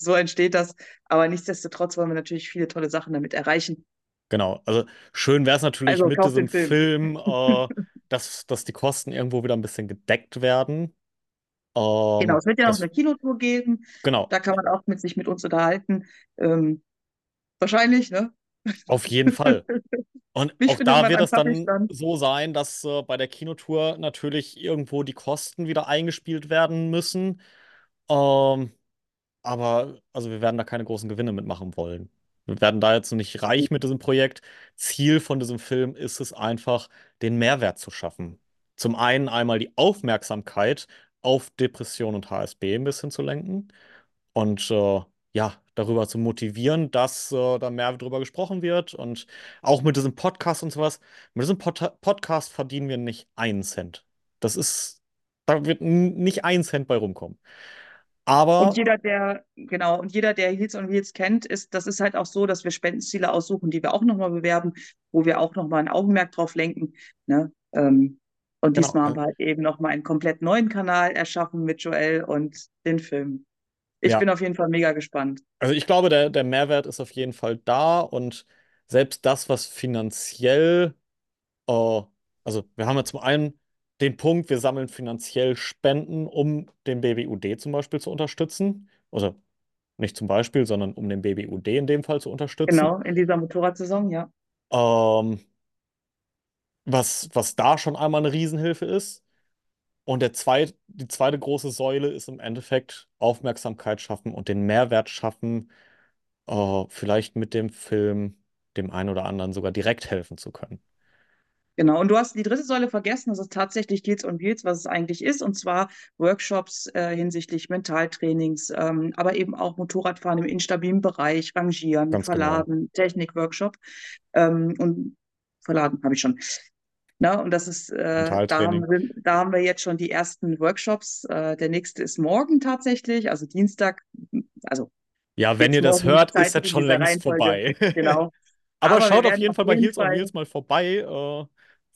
So entsteht das. Aber nichtsdestotrotz wollen wir natürlich viele tolle Sachen damit erreichen. Genau, also schön wäre es natürlich Also mit diesem Film. Film, äh, dass, dass die Kosten irgendwo wieder ein bisschen gedeckt werden. Genau, Ähm, es wird ja noch das, eine Kinotour geben. genau, Da kann man auch mit sich mit uns unterhalten. Ähm, wahrscheinlich, ne? auf jeden Fall. Und Mich auch da wird es dann Kaffeestand. so sein, dass äh, bei der Kinotour natürlich irgendwo die Kosten wieder eingespielt werden müssen. Ähm, aber also wir werden da keine großen Gewinne mitmachen wollen. Wir werden da jetzt nicht reich mit diesem Projekt. Ziel von diesem Film ist es einfach, den Mehrwert zu schaffen. Zum einen einmal die Aufmerksamkeit auf Depression und HSB ein bisschen zu lenken und äh, ja, darüber zu motivieren, dass äh, da mehr drüber gesprochen wird und auch mit diesem Podcast und sowas. Mit diesem Pod Podcast verdienen wir nicht einen Cent. Das ist, da wird nicht ein Cent bei rumkommen. Und Aber jeder, der, genau, und jeder, der Heels on Wheels kennt, ist, das ist halt auch so, dass wir Spendenziele aussuchen, die wir auch nochmal bewerben, wo wir auch nochmal ein Augenmerk drauf lenken. Ne? Ähm, und genau, diesmal haben wir halt eben nochmal einen komplett neuen Kanal erschaffen mit Joel und den Film. Ich bin ja, auf jeden Fall mega gespannt. also ich glaube, der, der Mehrwert ist auf jeden Fall da und selbst das, was finanziell Äh, also wir haben ja zum einen den Punkt, wir sammeln finanziell Spenden, um den BBUD zum Beispiel zu unterstützen. Also nicht zum Beispiel, sondern um den BBUD in dem Fall zu unterstützen. Genau, in dieser Motorradsaison, ja. Ähm, was, was da schon einmal eine Riesenhilfe ist. Und der zweit, die zweite große Säule ist im Endeffekt Aufmerksamkeit schaffen und den Mehrwert schaffen, äh, vielleicht mit dem Film dem einen oder anderen sogar direkt helfen zu können. Genau, und du hast die dritte Säule vergessen, das ist tatsächlich Deals on Wheels, was es eigentlich ist, und zwar Workshops äh, hinsichtlich Mentaltrainings, ähm, aber eben auch Motorradfahren im instabilen Bereich, Rangieren, Ganz genau. Verladen, Technikworkshop ähm, und Verladen habe ich schon. Na, und das ist, äh, da haben wir, da haben wir jetzt schon die ersten Workshops. Äh, der nächste ist morgen tatsächlich, also Dienstag, also Ja, wenn ihr das hört, ist das schon längst Reihenfolge. vorbei. Genau. Aber Aber schaut auf jeden Fall bei Heels on Fall Wheels mal vorbei, äh,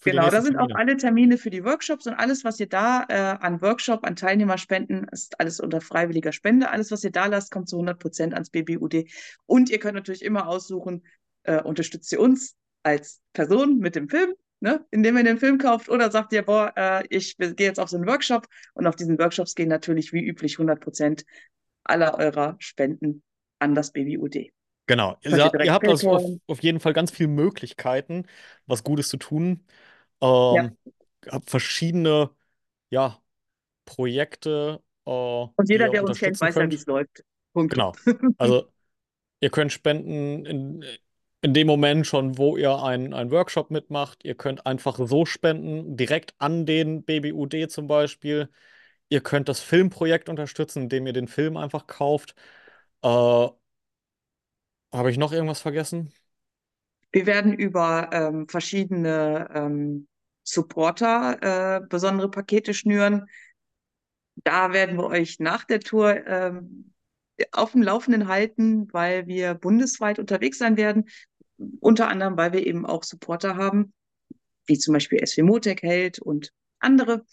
Genau, da sind auch alle Termine für die Workshops und alles, was ihr da äh, an Workshop, an Teilnehmerspenden, ist alles unter freiwilliger Spende. Alles, was ihr da lasst, kommt zu 100 Prozent ans BBUD. Und ihr könnt natürlich immer aussuchen, äh, unterstützt ihr uns als Person mit dem Film, ne, indem ihr den Film kauft, oder sagt ihr, boah, äh, ich gehe jetzt auf so einen Workshop und auf diesen Workshops gehen natürlich wie üblich 100 Prozent aller eurer Spenden an das BBUD. Genau. Ja, ihr habt also auf, auf jeden Fall ganz viele Möglichkeiten, was Gutes zu tun. Ja. Ähm, habt verschiedene, ja, Projekte, äh, Und jeder, der uns kennt, weiß ja, wie es läuft. Punkt. Genau. Also ihr könnt spenden in, in dem Moment schon, wo ihr einen, einen Workshop mitmacht. Ihr könnt einfach so spenden, direkt an den BBUD zum Beispiel. Ihr könnt das Filmprojekt unterstützen, indem ihr den Film einfach kauft. Äh, habe ich noch irgendwas vergessen? Wir werden über ähm, verschiedene ähm, Supporter äh, besondere Pakete schnüren. Da werden wir euch nach der Tour ähm, auf dem Laufenden halten, weil wir bundesweit unterwegs sein werden. Unter anderem, weil wir eben auch Supporter haben, wie zum Beispiel SW Motec Held und andere.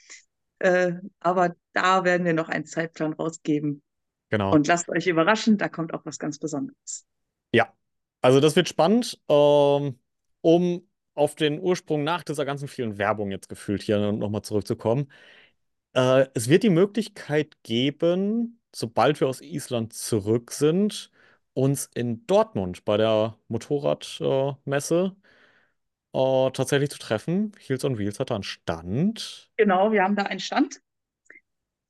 Äh, aber da werden wir noch einen Zeitplan rausgeben. Genau. Und lasst euch überraschen, da kommt auch was ganz Besonderes. Ja. Also das wird spannend, ähm, um auf den Ursprung nach dieser ganzen vielen Werbung jetzt gefühlt hier nochmal zurückzukommen. Äh, es wird die Möglichkeit geben, sobald wir aus Island zurück sind, uns in Dortmund bei der Motorradmesse äh, tatsächlich zu treffen. Heels on Wheels hat da einen Stand. Genau, wir haben da einen Stand.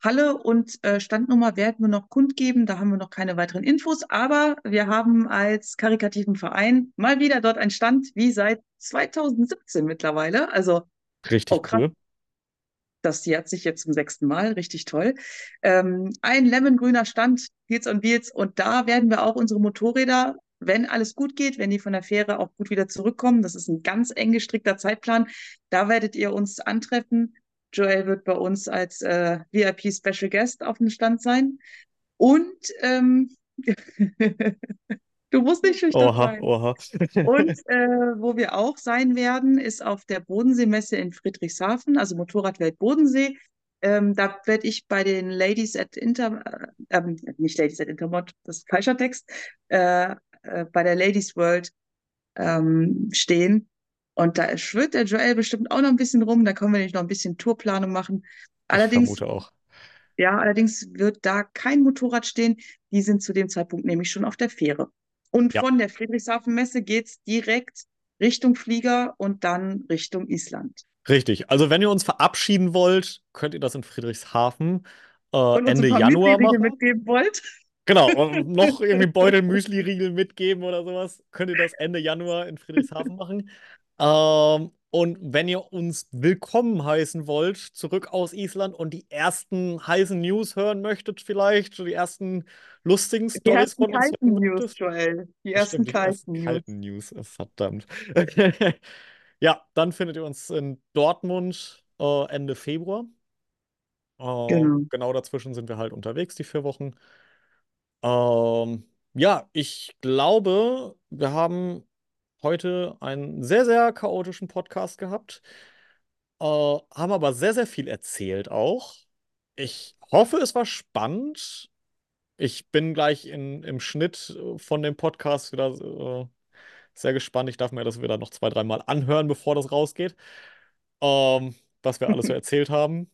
Halle und äh, Standnummer werden wir noch kundgeben. Da haben wir noch keine weiteren Infos, aber wir haben als karikativen Verein mal wieder dort einen Stand, wie seit 2017 mittlerweile. Also Richtig oh, cool. Das jährt sich jetzt zum sechsten Mal, richtig toll. Ähm, ein lemongrüner Stand, Wheels on Wheels, und da werden wir auch unsere Motorräder, wenn alles gut geht, wenn die von der Fähre auch gut wieder zurückkommen, das ist ein ganz eng gestrickter Zeitplan, da werdet ihr uns antreffen. Joel wird bei uns als äh, VIP Special Guest auf dem Stand sein. Und ähm, du musst nicht schüchtern Oha, sein. oha. Und äh, wo wir auch sein werden, ist auf der Bodenseemesse in Friedrichshafen, also Motorradwelt Bodensee. Ähm, da werde ich bei den Ladies at Inter, äh, ähm, nicht Ladies at Intermod, das ist falscher Text, äh, äh, bei der Ladies World ähm, stehen. Und da schwirrt der Joel bestimmt auch noch ein bisschen rum. Da können wir nicht noch ein bisschen Tourplanung machen. Allerdings, ich vermute auch. ja, allerdings wird da kein Motorrad stehen. Die sind zu dem Zeitpunkt nämlich schon auf der Fähre. Und Ja. von der Friedrichshafen-Messe geht's direkt Richtung Flieger und dann Richtung Island. Richtig. Also, wenn ihr uns verabschieden wollt, könnt ihr das in Friedrichshafen äh, Ende Januar machen. mitgeben wollt. Genau, und noch irgendwie Beutel Müsli-Riegel mitgeben oder sowas, könnt ihr das Ende Januar in Friedrichshafen machen. Ähm, und wenn ihr uns willkommen heißen wollt, zurück aus Island und die ersten heißen News hören möchtet, vielleicht, die ersten lustigen Die Stories ersten von uns kalten News. Joel. Die ersten stimmt, die ersten kalten News. kalten News, äh, verdammt. Ja, dann findet ihr uns in Dortmund äh, Ende Februar. Äh, Genau. genau dazwischen sind wir halt unterwegs, die vier Wochen. Ähm, ja, ich glaube, wir haben heute einen sehr, sehr chaotischen Podcast gehabt, äh, haben aber sehr, sehr viel erzählt auch. Ich hoffe, es war spannend. Ich bin gleich in, im Schnitt äh, von dem Podcast wieder äh, sehr gespannt. Ich darf mir das wieder noch zwei, dreimal anhören, bevor das rausgeht, ähm, was wir alles so erzählt haben.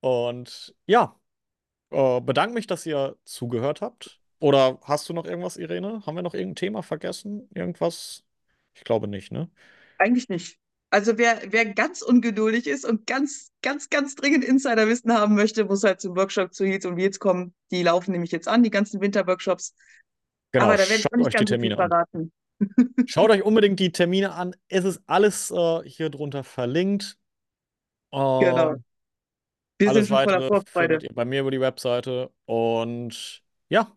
Und ja, äh, bedanke mich, dass ihr zugehört habt. Oder hast du noch irgendwas, Irene? Haben wir noch irgendein Thema vergessen? Irgendwas? Ich glaube nicht, ne? Eigentlich nicht. Also wer, wer ganz ungeduldig ist und ganz, ganz, ganz dringend Insiderwissen haben möchte, muss halt zum Workshop zu Heels und Wheels kommen. Die laufen nämlich jetzt an, die ganzen Winterworkshops. Genau, Aber da werde ich schaut auch nicht euch die Termine an. verraten. Schaut euch unbedingt die Termine an. Es ist alles äh, hier drunter verlinkt. Genau. Ähm, Wir sind alles voller weitere findet ihr bei mir über die Webseite. Und ja,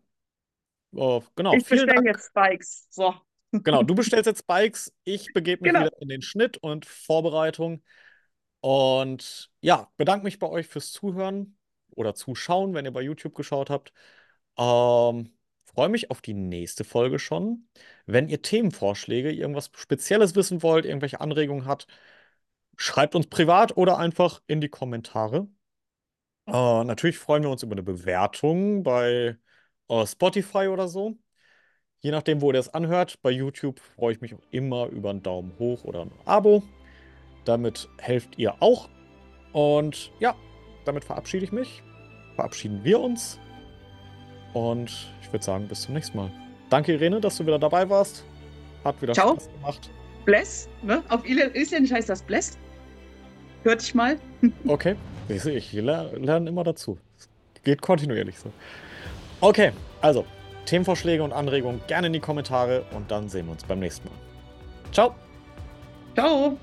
äh, genau, Ich bestelle jetzt Spikes. So. Genau, du bestellst jetzt Bikes, ich begebe mich Genau. wieder in den Schnitt und Vorbereitung. Und ja, bedanke mich bei euch fürs Zuhören oder Zuschauen, wenn ihr bei YouTube geschaut habt. Ähm, freue mich auf die nächste Folge schon. Wenn ihr Themenvorschläge, irgendwas Spezielles wissen wollt, irgendwelche Anregungen habt, schreibt uns privat oder einfach in die Kommentare. Äh, natürlich freuen wir uns über eine Bewertung bei äh, Spotify oder so. Je nachdem, wo ihr das anhört. Bei YouTube freue ich mich auch immer über einen Daumen hoch oder ein Abo. Damit helft ihr auch. Und ja, damit verabschiede ich mich. Verabschieden wir uns. Und ich würde sagen, bis zum nächsten Mal. Danke, Irene, dass du wieder dabei warst. Hat wieder Ciao. Spaß gemacht. Bless, ne? Auf Isl- Isländisch heißt das Bless. Hört ich mal. Okay, ich, ich ler- lerne immer dazu. Geht kontinuierlich so. Okay, also Themenvorschläge und Anregungen gerne in die Kommentare und dann sehen wir uns beim nächsten Mal. Ciao! Ciao.